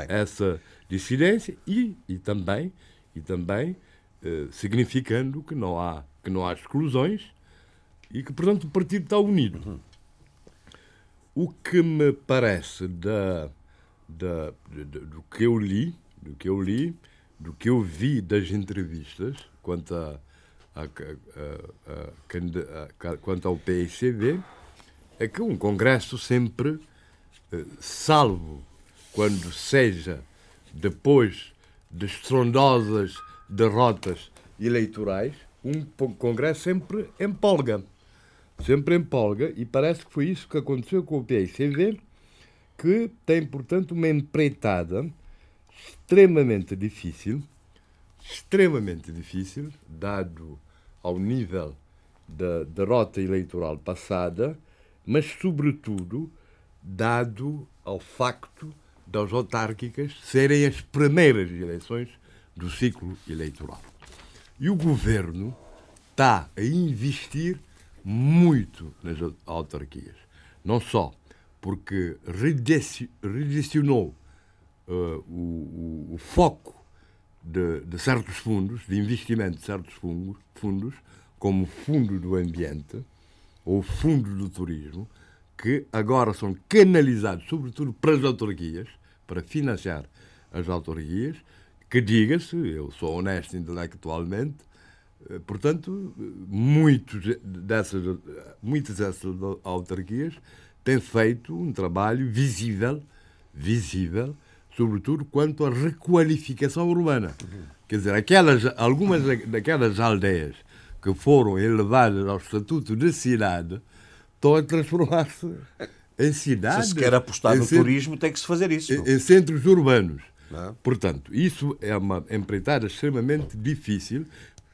S7: essa dissidência e, e também e também eh, significando que não há que não há exclusões e que portanto o partido está unido. Uhum. O que me parece da, da, do que eu li, do que eu li, do que eu vi das entrevistas quanto, a, a, a, quanto ao PICV, é que um Congresso sempre, eh, salvo quando seja depois de estrondosas derrotas eleitorais, um Congresso sempre empolga. Sempre empolga, e parece que foi isso que aconteceu com o PICV, que tem, portanto, uma empreitada extremamente difícil, extremamente difícil, dado ao nível da derrota eleitoral passada, mas, sobretudo, dado ao facto das autárquicas serem as primeiras eleições do ciclo eleitoral. E o governo está a investir muito nas autarquias. Não só porque redicionou uh, o, o, foco de, de, certos fundos, de investimento de certos fundos, fundos, como o Fundo do Ambiente ou o Fundo do Turismo, que agora são canalizados, sobretudo para as autarquias, para financiar as autarquias, que diga-se, eu sou honesto intelectualmente, eh, portanto, muitos dessas, muitas dessas autarquias têm feito um trabalho visível, visível, sobretudo quanto à requalificação urbana. Quer dizer, aquelas, algumas daquelas aldeias que foram elevadas ao estatuto de cidade estão a transformar-se em cidades.
S2: Se se quer apostar no turismo, tem que se fazer isso.
S7: Em, em centros urbanos. Não. Portanto, isso é uma empreitada extremamente difícil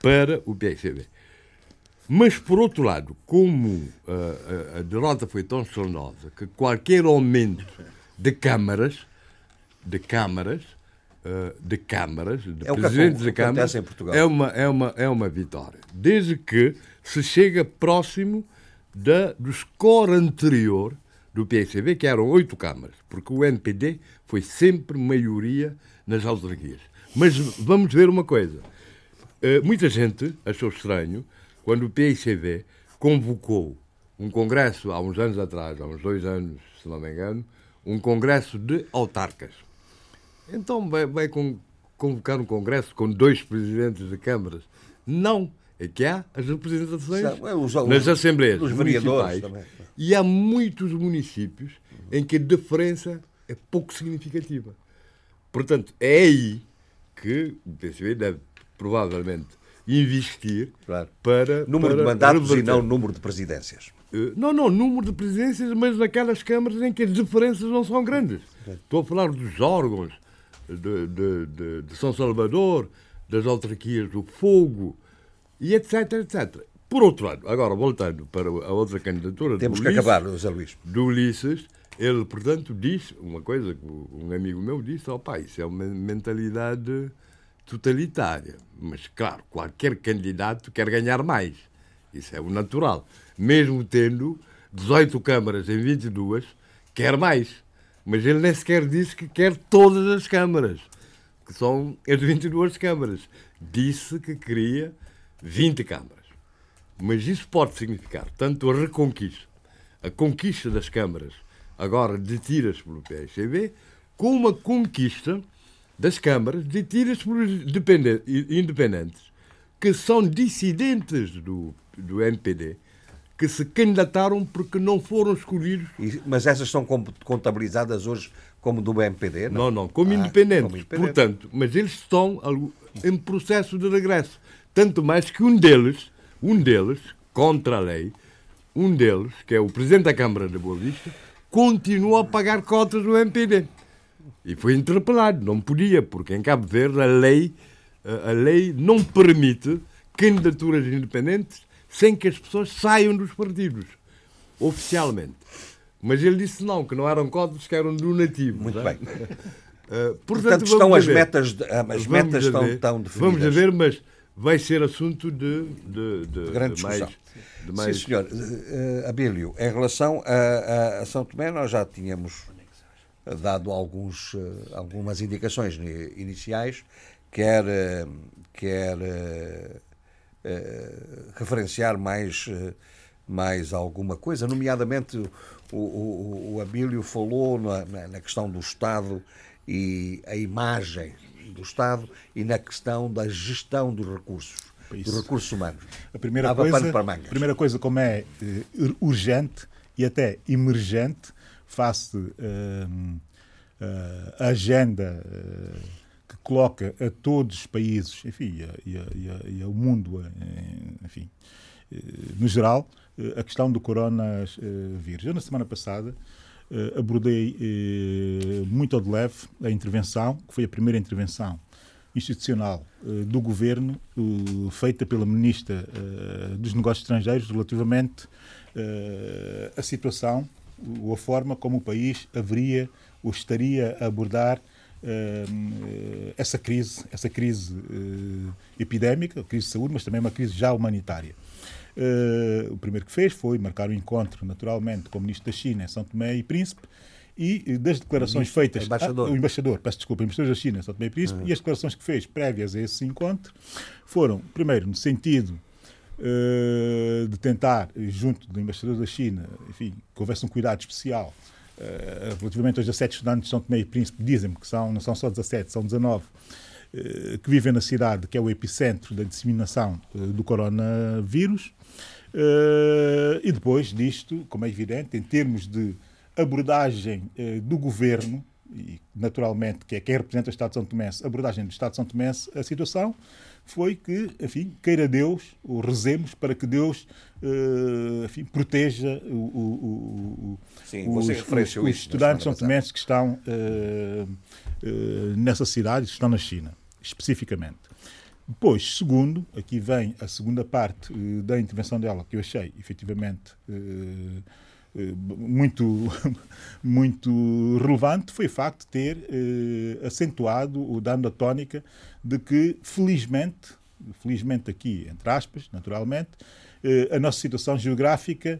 S7: para o PSB. Mas, por outro lado, como a, uh, a, a derrota foi tão estrondosa que qualquer aumento de câmaras de câmaras, uh, de câmaras, de
S2: é
S7: presidentes
S2: de câmaras,
S7: é uma, é, uma, é uma vitória. Desde que se chega próximo da, do score anterior do PSB, que eram oito câmaras, porque o NPD foi sempre maioria nas autarquias. Mas vamos ver uma coisa. Uh, muita gente achou estranho quando o PSB convocou um congresso há uns anos atrás, há uns dois anos, se não me engano, um congresso de autarcas. Então vai, vai convocar um congresso com dois presidentes de câmaras? Não. É que há as representações é, os, nas assembleias os municipais. Também. E há muitos municípios em que a diferença é pouco significativa. Portanto, é aí que o PCB deve provavelmente investir
S2: claro.
S7: para.
S2: Número
S7: para
S2: de mandatos reverter. e não número de presidências.
S7: Eh, não, não, número de presidências, mas naquelas câmaras em que as diferenças não são grandes. Estou a falar dos órgãos, de, de, de, de São Salvador, das autarquias do Fogo, e etc, etc. Por outro lado, agora voltando para a outra candidatura
S2: Temos
S7: do
S2: que
S7: Ulisses,
S2: acabar, José Luís.
S7: Do Ulisses, ele, portanto, disse uma coisa que um amigo meu disse: oh, pai, isso é uma mentalidade totalitária. Mas, claro, qualquer candidato quer ganhar mais. Isso é o natural. Mesmo tendo 18 câmaras em 22, quer mais. Mas ele nem sequer disse que quer todas as câmaras, que são as 22 câmaras. Disse que queria 20 câmaras. Mas isso pode significar tanto a reconquista, a conquista das câmaras, agora detidas pelo PSCB, como a conquista das câmaras detidas por independentes, que são dissidentes do, do NPD que se candidataram porque não foram escolhidos.
S2: E, mas essas são contabilizadas hoje como do BNPD?
S7: Não, não, não como, ah, independentes. como independentes. Portanto, mas eles estão em processo de regresso. Tanto mais que um deles, um deles, contra a lei, um deles, que é o Presidente da Câmara de Boa Vista, continua a pagar cotas do MPD. E foi interpelado, não podia, porque em Cabo Verde a lei, a lei não permite candidaturas independentes sem que as pessoas saiam dos partidos, oficialmente. Mas ele disse não, que não eram códigos, que eram donativos.
S2: Muito
S7: é?
S2: bem.
S7: Uh, <laughs> portanto,
S2: portanto, estão as
S7: ver.
S2: metas, de, as metas estão,
S7: ver.
S2: estão definidas.
S7: Vamos a ver, mas vai ser assunto de, de, de,
S2: grande
S7: de mais,
S2: discussão.
S7: de mais...
S2: Sim, senhor. Uh, Abílio, em relação a, a, a, São Tomé, nós já tínhamos dado alguns, uh, algumas indicações iniciais, quer, quer referenciar mais, mais alguma coisa, nomeadamente o, o, o Abílio falou na, na questão do Estado e a imagem do Estado e na questão da gestão dos recursos, dos recursos humanos.
S5: A primeira coisa, a primeira coisa como é uh, urgente e até emergente face uh, uh, a agenda que coloca a todos os países, enfim, e, a, e, a, e ao mundo, enfim, no geral, a questão do coronavírus. Eu, na semana passada, uh, abordei muito ao de leve a intervenção, que foi a primeira intervenção institucional do governo, feita pela Ministra dos Negócios Estrangeiros, relativamente à situação ou a forma como o país haveria ou estaria a abordar essa crise, essa crise epidémica, crise de saúde, mas também uma crise já humanitária. Uh, o primeiro que fez foi marcar um encontro, naturalmente, com o ministro da China, em São Tomé e Príncipe, e das declarações
S2: o
S5: feitas.
S2: Embaixador.
S5: Ah, o embaixador, peço desculpa, o embaixador da China, São Tomé e Príncipe, uhum. e as declarações que fez prévias a esse encontro foram, primeiro, no sentido uh, de tentar, junto do embaixador da China, enfim, que houvesse um cuidado especial. Uh, relativamente aos 17 estudantes de São Tomé e Príncipe, dizem-me que são, não são só 17, são 19 que vivem na cidade, que é o epicentro da disseminação do coronavírus. E depois disto, como é evidente, em termos de abordagem do governo, e naturalmente que é quem representa o Estado de São Tomé, abordagem do Estado de São Tomé, a situação foi que, enfim, queira Deus, ou rezemos para que Deus uh, enfim, proteja o, o, o,
S2: Sim,
S5: os,
S2: os,
S5: os, estudantes são tomenses que estão nessa cidade, que estão na China, especificamente. Depois, segundo, aqui vem a segunda parte uh, da intervenção dela, que eu achei efetivamente uh, uh, muito, <laughs> muito relevante, foi o facto de ter acentuado o dando a tónica de que, felizmente, felizmente aqui, entre aspas, naturalmente, a nossa situação geográfica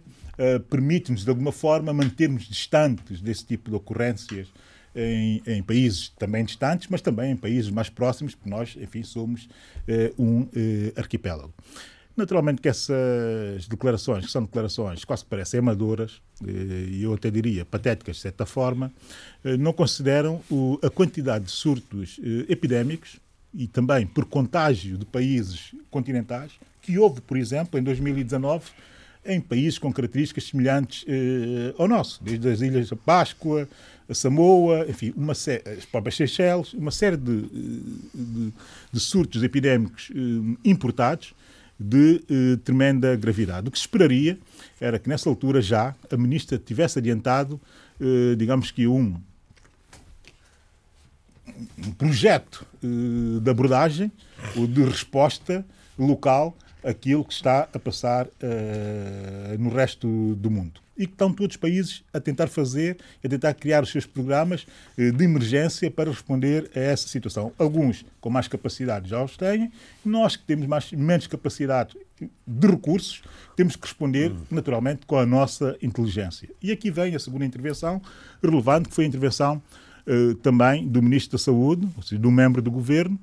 S5: permite-nos, de alguma forma, mantermos distantes desse tipo de ocorrências em, em, países também distantes, mas também em países mais próximos, porque nós, enfim, somos uh, um arquipélago. Naturalmente que essas declarações, que são declarações quase parecem amadoras, eh, e eu até diria patéticas de certa forma, não consideram a quantidade de surtos epidémicos e também por contágio de países continentais que houve, por exemplo, em 2019 em países com características semelhantes ao nosso, desde as Ilhas da Páscoa, a Samoa, enfim, uma série, as próprias Seychelles, uma série de, de, de surtos epidémicos eh, importados de eh, tremenda gravidade. O que se esperaria era que nessa altura já a ministra tivesse adiantado, eh, digamos que um, um projeto eh, de abordagem ou de resposta local àquilo que está a passar eh, no resto do mundo e que estão todos os países a tentar fazer, a tentar criar os seus programas eh, de emergência para responder a essa situação. Alguns com mais capacidade já os têm, nós que temos mais, menos capacidade de recursos, temos que responder uhum. naturalmente com a nossa inteligência. E aqui vem a segunda intervenção relevante, que foi a intervenção uh, também do Ministro da Saúde, ou seja, do membro do governo,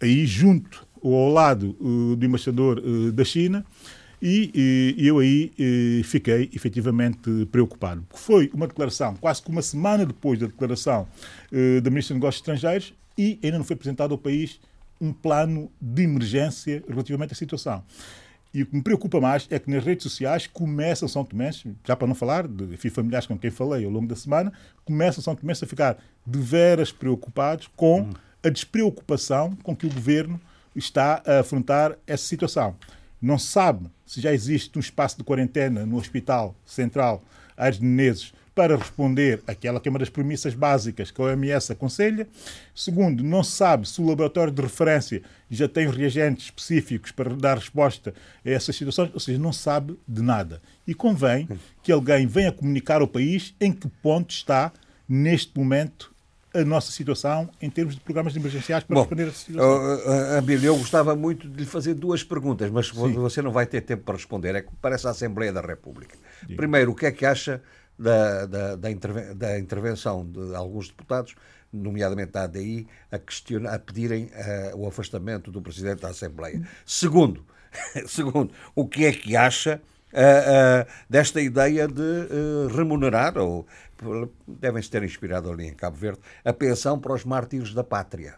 S5: aí junto ou ao lado uh, do embaixador uh, da China, e, e eu aí e, fiquei efetivamente preocupado. Porque foi uma declaração, quase que uma semana depois da declaração eh, da Ministra dos Negócios Estrangeiros, e ainda não foi apresentado ao país um plano de emergência relativamente à situação. E o que me preocupa mais é que nas redes sociais começam São Tomé, já para não falar de enfim, familiares com quem falei ao longo da semana, começam São Tomé a ficar de veras preocupados com hum. a despreocupação com que o governo está a afrontar essa situação não sabe se já existe um espaço de quarentena no Hospital Central Aires de Menezes para responder àquela que é uma das premissas básicas que a OMS aconselha. Segundo, não se sabe se o laboratório de referência já tem reagentes específicos para dar resposta a essas situações, ou seja, não sabe de nada. E convém que alguém venha comunicar ao país em que ponto está, neste momento, a nossa situação em termos de programas emergenciais para
S2: Bom,
S5: responder a essa situação.
S2: Uh, Abílio, eu gostava muito de lhe fazer duas perguntas, mas Sim. você não vai ter tempo para responder. É que parece a Assembleia da República. Sim. Primeiro, o que é que acha da, da, da, da intervenção de alguns deputados, nomeadamente da ADI, a, questionar, a pedirem uh, o afastamento do Presidente da Assembleia? Segundo, <laughs> segundo o que é que acha uh, uh, desta ideia de remunerar ou devem-se ter inspirado ali em Cabo Verde, a pensão para os mártires da pátria.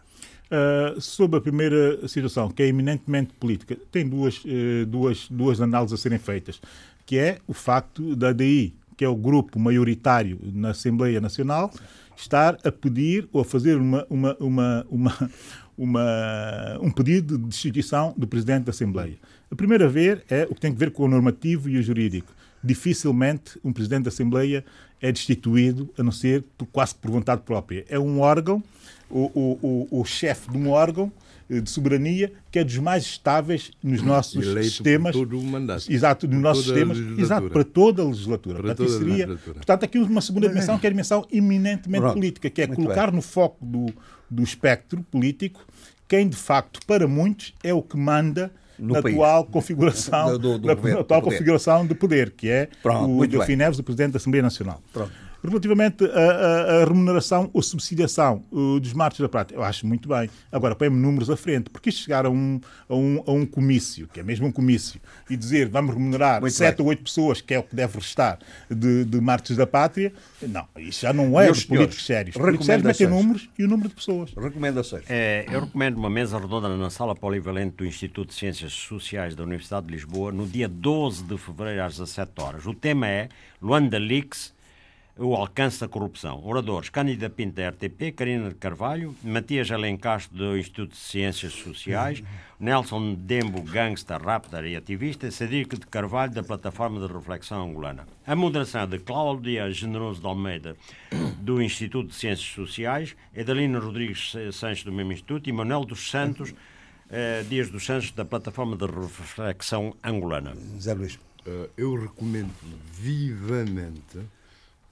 S5: Uh, sobre a primeira situação, que é eminentemente política, tem duas, duas, duas análises a serem feitas, que é o facto da ADI, que é o grupo maioritário na Assembleia Nacional, estar a pedir ou a fazer uma, uma, uma, uma, uma um pedido de destituição do Presidente da Assembleia. A primeira vez é o que tem a ver com o normativo e o jurídico. Dificilmente um Presidente da Assembleia é destituído, a não ser por, quase por vontade própria. É um órgão, o, o, o, o chefe de um órgão de soberania que é dos mais estáveis nos nossos
S7: Eleito
S5: sistemas.
S7: Por todo o mandato.
S5: Exato, nos nossos sistemas. Exato, para toda a legislatura.
S7: Para
S5: portanto,
S7: toda a
S5: seria,
S7: legislatura.
S5: portanto, aqui uma segunda dimensão que é a dimensão eminentemente
S2: Pronto.
S5: política, que é
S2: Muito
S5: colocar
S2: bem.
S5: no foco do, do espectro político quem, de facto, para muitos, é o que manda
S2: No
S5: na
S2: país.
S5: atual configuração,
S2: Do- do- do
S5: na
S2: governo,
S5: atual
S2: do poder.
S5: configuração de poder, que é
S2: Pronto,
S5: o Delfim. Neves, o Presidente da Assembleia Nacional.
S2: Pronto.
S5: Relativamente à, remuneração ou subsidiação uh, dos mártires da prata, eu acho muito bem. Agora, põe-me números à frente, porque isto chegar a um, a, um, a um comício, que é mesmo um comício, e dizer vamos remunerar
S2: Muito
S5: sete
S2: bem.
S5: ou oito pessoas, que é o que deve restar, de, de mártires da pátria, não, isso já não é
S2: Meus
S5: de políticos sérios. Os políticos sérios metem
S2: recomendações.
S5: números e o número de pessoas.
S2: Recomendações.
S3: É, eu recomendo uma mesa redonda na sala polivalente do Instituto de Ciências Sociais da Universidade de Lisboa no dia 12 de fevereiro às 17 horas. O tema é Luanda Leaks, o alcance da corrupção. Oradores, Cândida Pinto da RTP, Karina de Carvalho, Matias Alencastro do Instituto de Ciências Sociais, <laughs> Nelson Dembo, gangster, raptor e ativista, Cedrico de Carvalho da Plataforma de Reflexão Angolana. A moderação é de Cláudia Generoso de Almeida do Instituto de Ciências Sociais, Edalina Rodrigues Sanches do mesmo Instituto e Manuel dos Santos eh, Dias dos Santos da Plataforma de Reflexão Angolana.
S2: Zé Luís.
S7: Eh, eu recomendo vivamente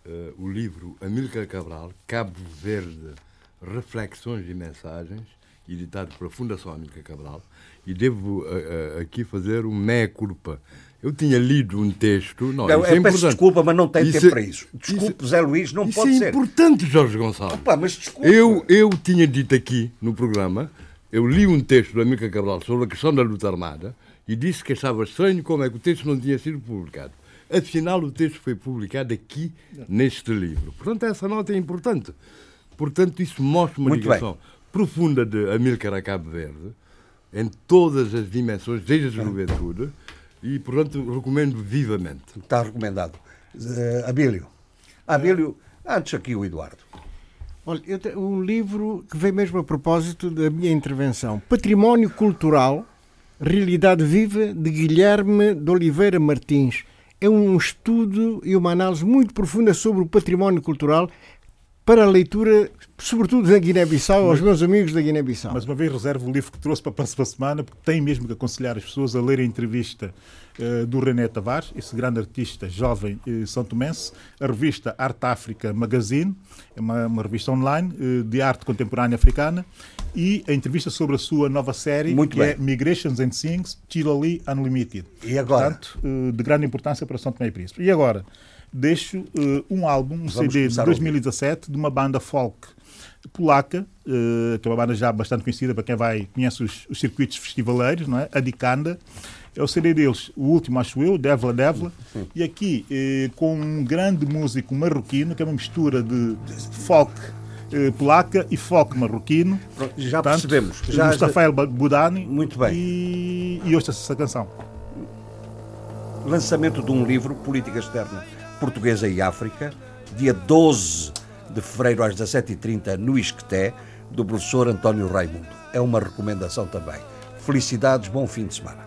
S7: eh, o livro Amílcar Cabral, Cabo Verde, Reflexões e Mensagens, editado pela Fundação Amílcar Cabral, e devo eh, aqui fazer um meia-culpa. Eu tinha lido um texto... Não,
S2: Eu,
S7: isso é
S2: eu peço desculpa, mas não tenho
S7: Isso
S2: tempo
S7: é-
S2: para isso. Desculpe,
S7: isso-
S2: Zé Luís, não
S7: Isso
S2: pode
S7: é
S2: ser.
S7: importante, Jorge Gonçalves.
S2: Opa, mas desculpe.
S7: Eu, eu tinha dito aqui no programa, eu li um texto do Amílcar Cabral sobre a questão da luta armada e disse que achava estranho como é que o texto não tinha sido publicado. Afinal, o texto foi publicado aqui, neste livro. Portanto, essa nota é importante. Portanto, isso mostra uma
S2: Muito
S7: ligação profunda de Amílcar a Cabo Verde, em todas as dimensões, desde a juventude, e, portanto, recomendo vivamente.
S2: Está recomendado. Eh, Abílio. Abílio, antes aqui o Eduardo.
S4: Olha, eu tenho um livro que veio mesmo a propósito da minha intervenção. Património Cultural, Realidade Viva, de Guilherme de Oliveira Martins. É um estudo e uma análise muito profunda sobre o património cultural para a leitura, sobretudo da Guiné-Bissau, aos meus amigos da Guiné-Bissau.
S5: Mas uma vez reservo o livro que trouxe para a próxima semana, porque tem mesmo que aconselhar as pessoas a ler a entrevista do René Tavares, esse grande artista jovem eh, são tomense, a revista Arte África Magazine, é uma, uma revista online eh, de arte contemporânea africana, e a entrevista sobre a sua nova série,
S2: Muito
S5: que
S2: bem.
S5: é Migrations and Things, Chiloli Unlimited.
S2: E agora?
S5: Portanto, eh, de grande importância para São Tomé e Príncipe. E agora, deixo eh, um álbum, um
S2: Vamos
S5: CD de
S2: começar a ouvir.
S5: 2017, de uma banda folk polaca, eh, que é uma banda já bastante conhecida para quem vai, conhece os, os circuitos festivaleiros, não é? A Dicanda. É o CD deles, o último, acho eu, Devla Devla. E aqui, eh, com um grande músico marroquino, que é uma mistura de folk eh, polaca e folk marroquino.
S2: Pronto, já
S5: Portanto,
S2: percebemos. Já-
S5: Mustafa Budani.
S2: Muito bem.
S5: E, e ouça essa canção.
S2: lançamento de um livro, Política Externa Portuguesa e África, dia 12 de fevereiro às 17h30 no Isqueté, do professor António Raimundo. É uma recomendação também. Felicidades, bom fim de semana.